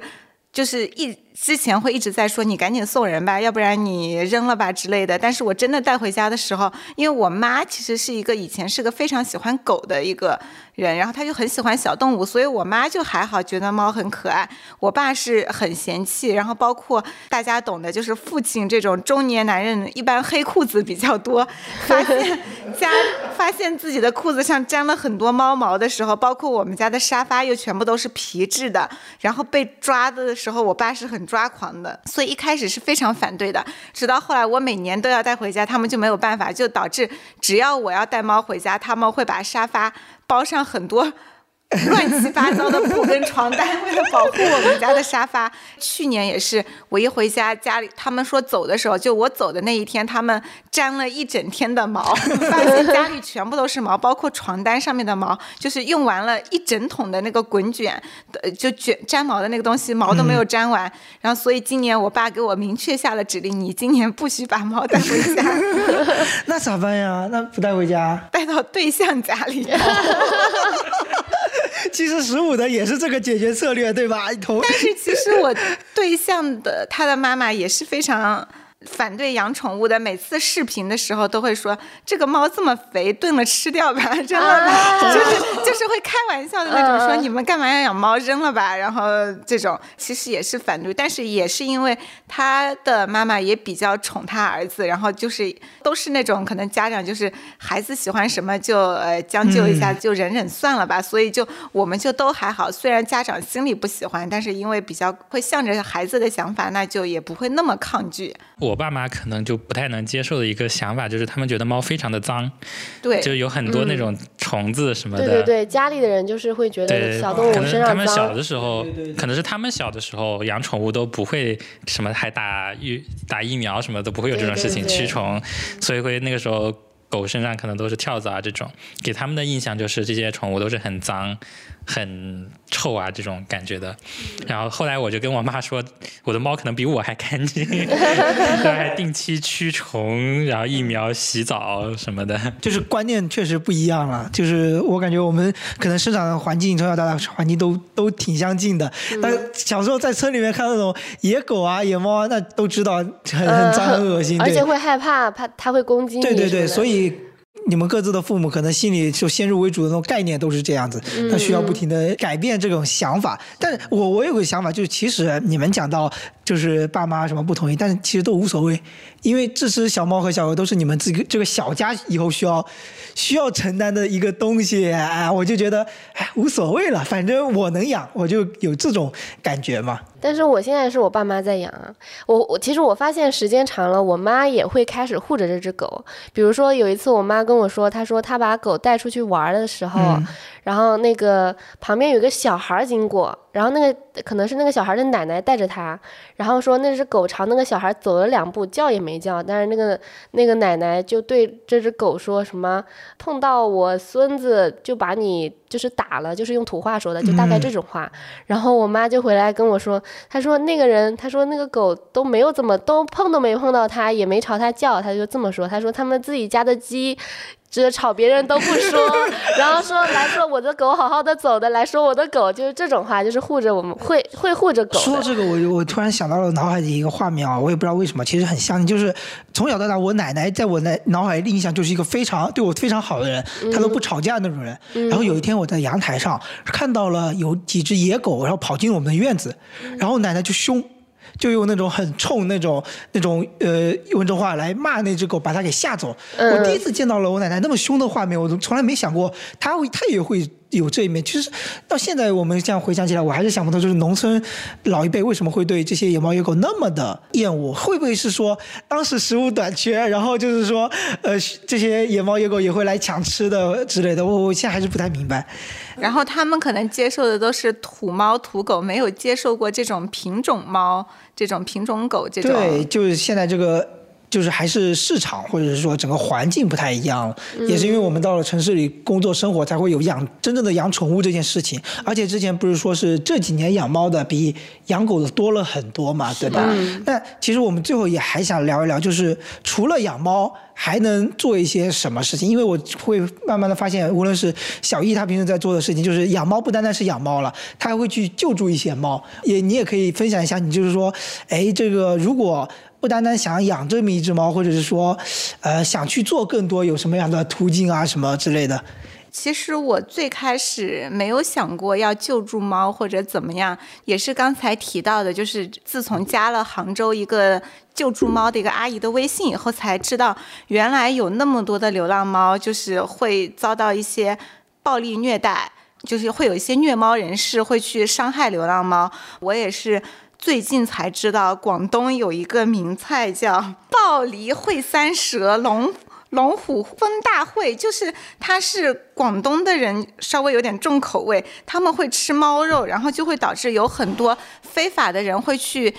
就是一之前会一直在说你赶紧送人吧，要不然你扔了吧之类的。但是我真的带回家的时候，因为我妈其实是一个以前是个非常喜欢狗的一个人，然后他就很喜欢小动物，所以我妈就还好，觉得猫很可爱。我爸是很嫌弃，然后包括大家懂的，就是父亲这种中年男人，一般黑裤子比较多，发现家发现自己的裤子上沾了很多猫毛的时候，包括我们家的沙发又全部都是皮质的，然后被抓的时候，我爸是很抓狂的，所以一开始是非常反对的。直到后来我每年都要带回家，他们就没有办法，就导致只要我要带猫回家，他们会把沙发包上很多。乱七八糟的布跟床单，为了保护我们家的沙发。去年也是，我一回家，家里他们说走的时候，就我走的那一天，他们粘了一整天的毛，发现家里全部都是毛，包括床单上面的毛，就是用完了一整桶的那个滚卷，呃，就卷粘毛的那个东西，毛都没有粘完。然后，所以今年我爸给我明确下了指令，你今年不许把猫带回家，那咋办呀？那不带回家？带到对象家里。其实十五的也是这个解决策略，对吧？但是其实我对象的他的妈妈也是非常反对养宠物的，每次视频的时候都会说这个猫这么肥，炖了吃掉吧，扔了吧，就是就是会开玩笑的那种，说嗯你们干嘛要养猫，扔了吧，然后这种。其实也是反对，但是也是因为他的妈妈也比较宠他儿子，然后就是都是那种可能家长就是孩子喜欢什么就呃将就一下，就忍忍算了吧，所以就我们就都还好，虽然家长心里不喜欢，但是因为比较会向着孩子的想法，那就也不会那么抗拒。我爸妈可能就不太能接受的一个想法，就是他们觉得猫非常的脏，对，就有很多那种虫子什么的。对对对，家里的人就是会觉得，小动物可能身上他们小的，时候可能是他们小的时候养宠物都不会什么还打疫打疫苗什么都不会有这种事情驱虫，所以会那个时候狗身上可能都是跳蚤啊这种，给他们的印象就是这些宠物都是很脏、很臭啊这种感觉的。然后后来我就跟我妈说，我的猫可能比我还干净，对，还定期驱虫，然后疫苗、洗澡什么的。就是观念确实不一样了。就是我感觉我们可能生长的环境，从小到大环境都都挺相近的。但小时候在村里面看那种野狗啊、野猫啊，那都知道很很脏、很恶心。而且会害怕，怕它会攻击你。对对对，所。以。你们各自的父母可能心里就先入为主的那种概念都是这样子，他需要不停的改变这种想法。但是我我有个想法，就是其实你们讲到就是爸妈什么不同意，但是其实都无所谓，因为这只小猫和小狗都是你们这个这个小家以后需要需要承担的一个东西，哎，我就觉得哎无所谓了，反正我能养，我就有这种感觉嘛。但是我现在是我爸妈在养啊，我我其实我发现时间长了，我妈也会开始护着这只狗。比如说有一次我妈跟我说，她说她把狗带出去玩的时候，嗯然后那个旁边有个小孩经过，然后那个可能是那个小孩的奶奶带着他，然后说那只狗朝那个小孩走了两步，叫也没叫，但是那个那个奶奶就对这只狗说什么碰到我孙子就把你就是打了，就是用土话说的，就大概这种话。然后我妈就回来跟我说，她说那个人，她说那个狗都没有怎么都碰都没碰到他，也没朝他叫，她就这么说，她说他们自己家的鸡。就是吵别人都不说，然后说来说我的狗好好的走的，来说我的狗就是这种话，就是护着我们，会会护着狗。说这个，我我突然想到了脑海里一个画面啊，我也不知道为什么，其实很像，就是从小到大，我奶奶在我的脑海里印象就是一个非常对我非常好的人，她都不吵架那种人。然后有一天我在阳台上看到了有几只野狗，然后跑进我们的院子，然后奶奶就凶。就用那种很冲那种那种呃温州话来骂那只狗，把它给吓走。我第一次见到了我奶奶那么凶的画面，我都从来没想过她会，她也会。有这一面，其实到现在我们这样回想起来，我还是想不通，就是农村老一辈为什么会对这些野猫野狗那么的厌恶？会不会是说当时食物短缺，然后就是说，呃，这些野猫野狗也会来抢吃的之类的？我我现在还是不太明白。然后他们可能接受的都是土猫土狗，没有接受过这种品种猫、这种品种狗这种。对，就是现在这个。就是还是市场或者是说整个环境不太一样，也是因为我们到了城市里工作生活，才会有养真正的养宠物这件事情。而且之前不是说是这几年养猫的比养狗的多了很多嘛，对吧？那其实我们最后也还想聊一聊，就是除了养猫，还能做一些什么事情？因为我会慢慢的发现，无论是小易他平时在做的事情，就是养猫不单单是养猫了，他还会去救助一些猫。也你也可以分享一下，你就是说，哎，这个如果。不单单想养这么一只猫，或者是说，呃，想去做更多，有什么样的途径啊，什么之类的？其实我最开始没有想过要救助猫或者怎么样，也是刚才提到的，就是自从加了杭州一个救助猫的一个阿姨的微信以后，才知道原来有那么多的流浪猫，就是会遭到一些暴力虐待，就是会有一些虐猫人士会去伤害流浪猫。我也是。最近才知道，广东有一个名菜叫 “鲍梨烩三蛇，龙龙虎分大会”，就是它是广东的人稍微有点重口味，他们会吃猫肉，然后就会导致有很多非法的人会去。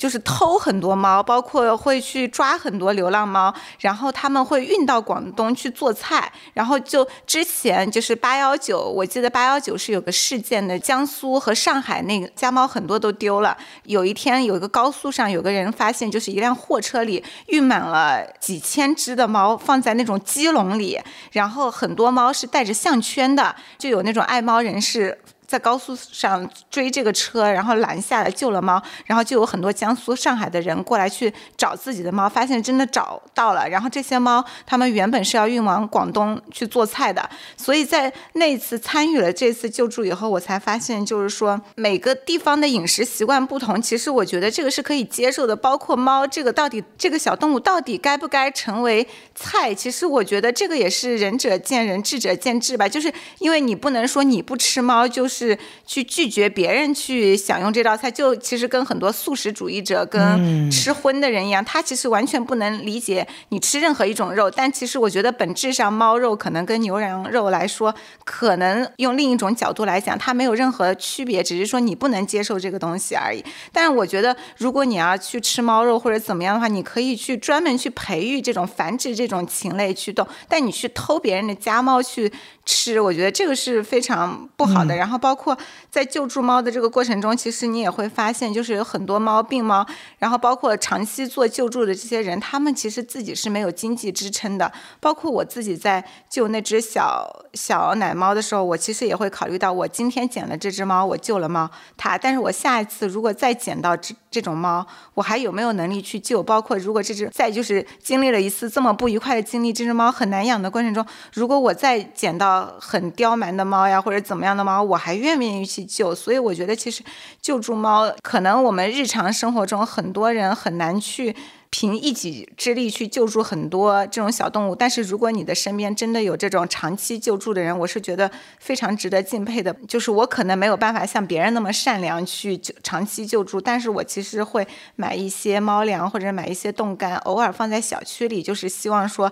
就是偷很多猫，包括会去抓很多流浪猫，然后他们会运到广东去做菜。然后就之前就是八幺九，我记得八幺九是有个事件的，江苏和上海那个家猫很多都丢了。有一天有一个高速上有个人发现，就是一辆货车里运满了几千只的猫，放在那种鸡笼里，然后很多猫是带着项圈的，就有那种爱猫人士。在高速上追这个车，然后拦下来救了猫，然后就有很多江苏、上海的人过来去找自己的猫，发现真的找到了。然后这些猫，他们原本是要运往广东去做菜的，所以在那次参与了这次救助以后，我才发现，就是说每个地方的饮食习惯不同，其实我觉得这个是可以接受的。包括猫这个到底这个小动物到底该不该成为菜，其实我觉得这个也是仁者见仁，智者见智吧。就是因为你不能说你不吃猫就是。是去拒绝别人去享用这道菜，就其实跟很多素食主义者跟吃荤的人一样，他其实完全不能理解你吃任何一种肉。但其实我觉得本质上猫肉可能跟牛羊肉来说，可能用另一种角度来讲，它没有任何区别，只是说你不能接受这个东西而已。但是我觉得，如果你要去吃猫肉或者怎么样的话，你可以去专门去培育这种繁殖这种禽类驱动，但你去偷别人的家猫去。吃，我觉得这个是非常不好的。然后包括在救助猫的这个过程中，其实你也会发现，就是有很多猫病猫，然后包括长期做救助的这些人，他们其实自己是没有经济支撑的。包括我自己在救那只小小奶猫的时候，我其实也会考虑到，我今天捡了这只猫，我救了猫它，但是我下一次如果再捡到这这种猫，我还有没有能力去救？包括如果这只再就是经历了一次这么不愉快的经历，这只猫很难养的过程中，如果我再捡到。很刁蛮的猫呀，或者怎么样的猫，我还愿不愿意去救？所以我觉得，其实救助猫，可能我们日常生活中很多人很难去凭一己之力去救助很多这种小动物。但是如果你的身边真的有这种长期救助的人，我是觉得非常值得敬佩的。就是我可能没有办法像别人那么善良去长期救助，但是我其实会买一些猫粮或者买一些冻干，偶尔放在小区里，就是希望说。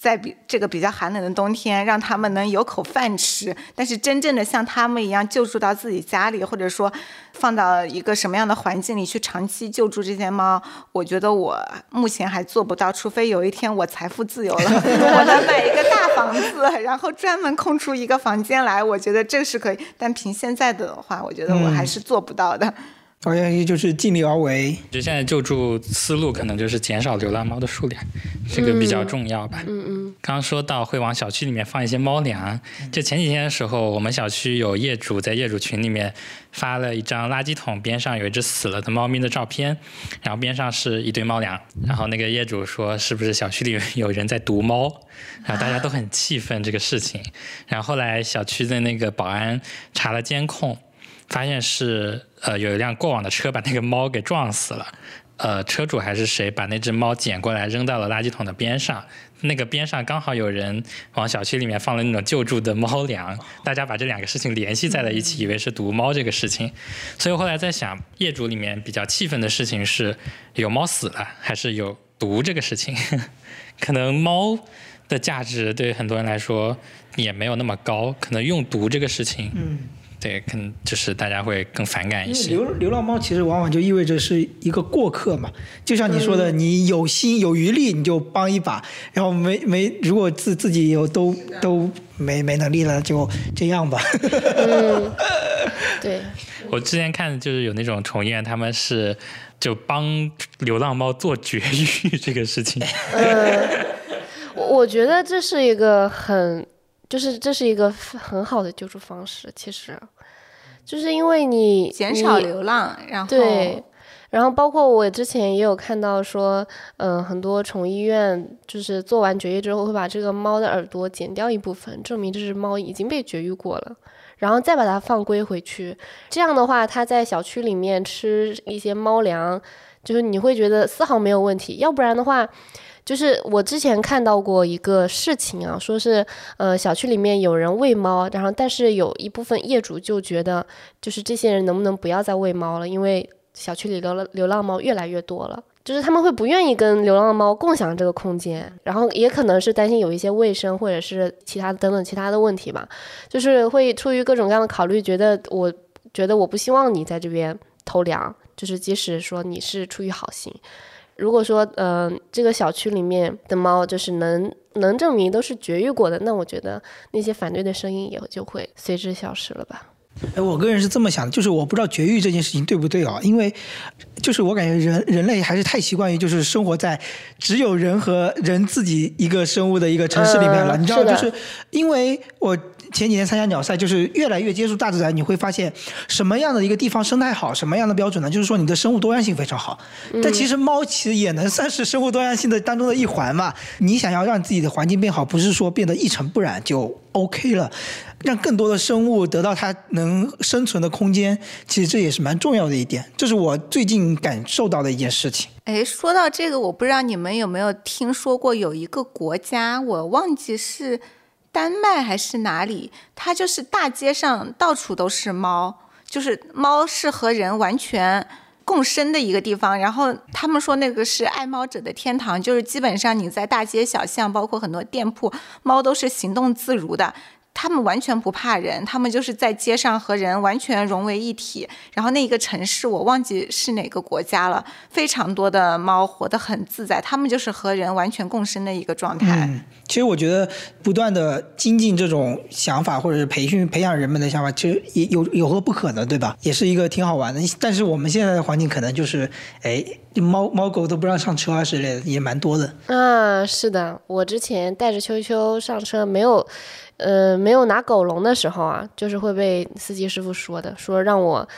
在比这个比较寒冷的冬天，让他们能有口饭吃。但是真正的像他们一样救助到自己家里，或者说放到一个什么样的环境里去长期救助这些猫，我觉得我目前还做不到。除非有一天我财富自由了，我能买一个大房子，然后专门空出一个房间来，我觉得这是可以。但凭现在的话，我觉得我还是做不到的。好像就是尽力而为。就现在救助思路可能就是减少流浪猫的数量，这个比较重要吧。嗯嗯。刚刚说到会往小区里面放一些猫粮，就前几天的时候，我们小区有业主在业主群里面发了一张垃圾桶边上有一只死了的猫咪的照片，然后边上是一堆猫粮，然后那个业主说是不是小区里有人在毒猫，然后大家都很气愤这个事情，然后后来小区的那个保安查了监控。发现是呃有一辆过往的车把那个猫给撞死了，呃车主还是谁把那只猫捡过来扔到了垃圾桶的边上，那个边上刚好有人往小区里面放了那种救助的猫粮，大家把这两个事情联系在了一起，以为是毒猫这个事情，所以后来在想，业主里面比较气愤的事情是有猫死了还是有毒这个事情，可能猫的价值对很多人来说也没有那么高，可能用毒这个事情，对，可能就是大家会更反感一些。流流浪猫其实往往就意味着是一个过客嘛，就像你说的，你有心有余力你就帮一把，然后没没如果自自己有都都没没能力了就这样吧。嗯，对。我之前看就是有那种宠业，他们是就帮流浪猫做绝育这个事情。呃，我觉得这是一个很。就是这是一个很好的救助方式，其实，就是因为你减少流浪，然后对，然后包括我之前也有看到说，嗯，很多宠物医院就是做完绝育之后会把这个猫的耳朵剪掉一部分，证明这只猫已经被绝育过了，然后再把它放归回去。这样的话，它在小区里面吃一些猫粮，就是你会觉得丝毫没有问题。要不然的话。就是我之前看到过一个事情啊，说是呃小区里面有人喂猫，然后但是有一部分业主就觉得，就是这些人能不能不要再喂猫了，因为小区里流浪流浪猫越来越多了，就是他们会不愿意跟流浪猫共享这个空间，然后也可能是担心有一些卫生或者是其他等等其他的问题吧，就是会出于各种各样的考虑，觉得我觉得我不希望你在这边偷粮，就是即使说你是出于好心。如果说，嗯，这个小区里面的猫就是能能证明都是绝育过的，那我觉得那些反对的声音也就会随之消失了吧。哎，我个人是这么想的，就是我不知道绝育这件事情对不对啊？因为，就是我感觉人人类还是太习惯于就是生活在只有人和人自己一个生物的一个城市里面了。你知道，就是因为我。前几天参加鸟赛，就是越来越接触大自然，你会发现什么样的一个地方生态好，什么样的标准呢？就是说你的生物多样性非常好。但其实猫其实也能算是生物多样性的当中的一环嘛。你想要让自己的环境变好，不是说变得一尘不染就 OK 了，让更多的生物得到它能生存的空间，其实这也是蛮重要的一点。这是我最近感受到的一件事情。哎，说到这个，我不知道你们有没有听说过有一个国家，我忘记是。丹麦还是哪里？它就是大街上到处都是猫，就是猫是和人完全共生的一个地方。然后他们说那个是爱猫者的天堂，就是基本上你在大街小巷，包括很多店铺，猫都是行动自如的。他们完全不怕人，他们就是在街上和人完全融为一体。然后那一个城市我忘记是哪个国家了，非常多的猫活得很自在，他们就是和人完全共生的一个状态。嗯，其实我觉得不断的精进这种想法，或者是培训培养人们的想法，其实也有有何不可能，对吧？也是一个挺好玩的。但是我们现在的环境可能就是，哎，猫猫狗都不让上车啊之类的，也蛮多的。啊，是的，我之前带着秋秋上车没有。呃，没有拿狗笼的时候啊，就是会被司机师傅说的，说让我，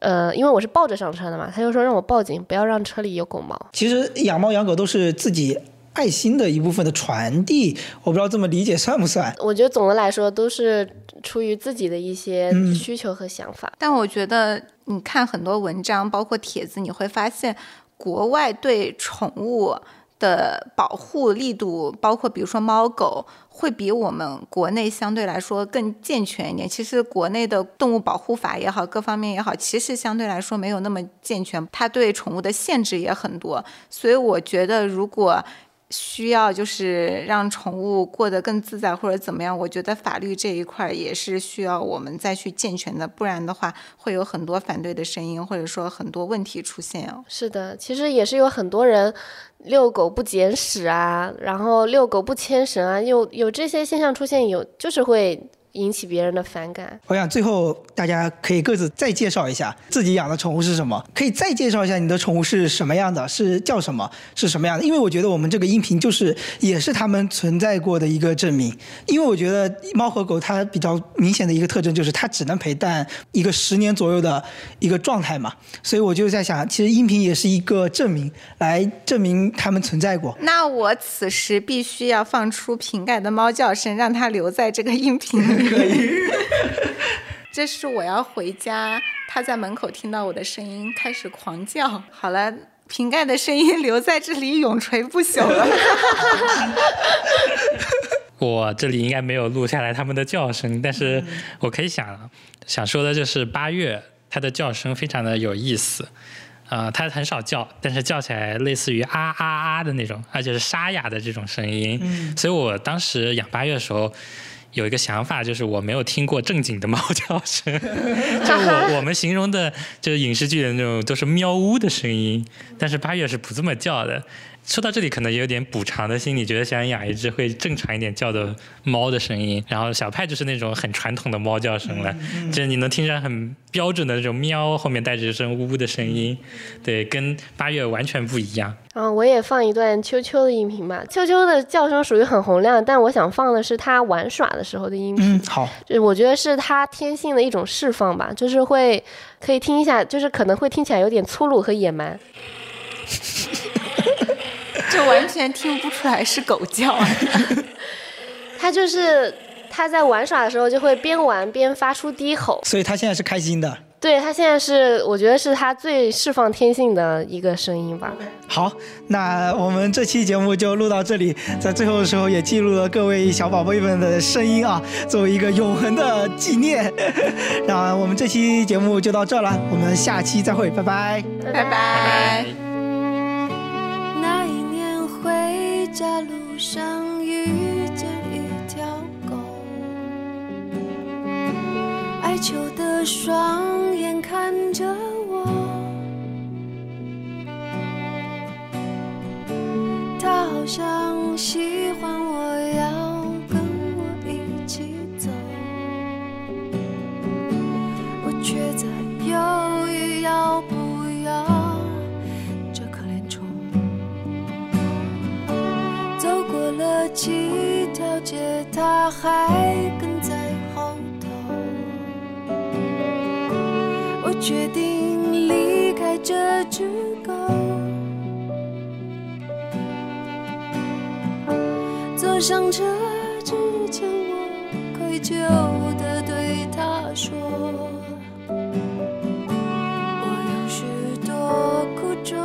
呃，因为我是抱着上车的嘛，他就说让我报警，不要让车里有狗毛。其实养猫养狗都是自己爱心的一部分的传递，我不知道这么理解算不算？我觉得总的来说都是出于自己的一些需求和想法。但我觉得你看很多文章，包括帖子，你会发现国外对宠物的保护力度，包括比如说猫狗。会比我们国内相对来说更健全一点。其实国内的动物保护法也好，各方面也好，其实相对来说没有那么健全。它对宠物的限制也很多。所以我觉得，如果需要就是让宠物过得更自在或者怎么样，我觉得法律这一块也是需要我们再去健全的，不然的话会有很多反对的声音，或者说很多问题出现哦。是的，其实也是有很多人遛狗不捡屎啊，然后遛狗不牵绳啊，有有这些现象出现，有就是会。引起别人的反感。我想最后大家可以各自再介绍一下自己养的宠物是什么，可以再介绍一下你的宠物是什么样的，是叫什么，是什么样的。因为我觉得我们这个音频就是也是他们存在过的一个证明。因为我觉得猫和狗它比较明显的一个特征就是它只能陪伴一个十年左右的一个状态嘛，所以我就在想，其实音频也是一个证明，来证明它们存在过。那我此时必须要放出瓶盖的猫叫声，让它留在这个音频里。可以，这是我要回家，他在门口听到我的声音，开始狂叫。好了，瓶盖的声音留在这里永垂不朽了。我这里应该没有录下来他们的叫声，但是我可以想想说的就是八月它的叫声非常的有意思，啊，它很少叫，但是叫起来类似于啊啊啊的那种，而且是沙哑的这种声音。嗯，所以我当时养八月的时候。有一个想法，就是我没有听过正经的猫叫声，就我我们形容的，就是影视剧的那种，都是喵呜的声音，但是八月是不这么叫的。说到这里，可能也有点补偿的心理，觉得想养一只会正常一点叫的猫的声音。然后小派就是那种很传统的猫叫声了，就是你能听上很标准的那种喵，后面带着一声呜的声音，对，跟八月完全不一样。嗯，我也放一段秋秋的音频吧。秋秋的叫声属于很洪亮，但我想放的是它玩耍的时候的音频。嗯，好，就我觉得是它天性的一种释放吧，就是会可以听一下，就是可能会听起来有点粗鲁和野蛮。这完全听不出来是狗叫，它就是它在玩耍的时候就会边玩边发出低吼，所以它现在是开心的。对，它现在是我觉得是它最释放天性的一个声音吧。好，那我们这期节目就录到这里，在最后的时候也记录了各位小宝贝们的声音啊，作为一个永恒的纪念。那我们这期节目就到这了，我们下期再会，拜拜，拜拜。家路上遇见一条狗，哀求的双眼看着我，它好像喜欢我，要跟我一起走，我却在犹了几条街，他还跟在后头。我决定离开这只狗，坐上车之前，我愧疚地对他说：「我有许多苦衷。」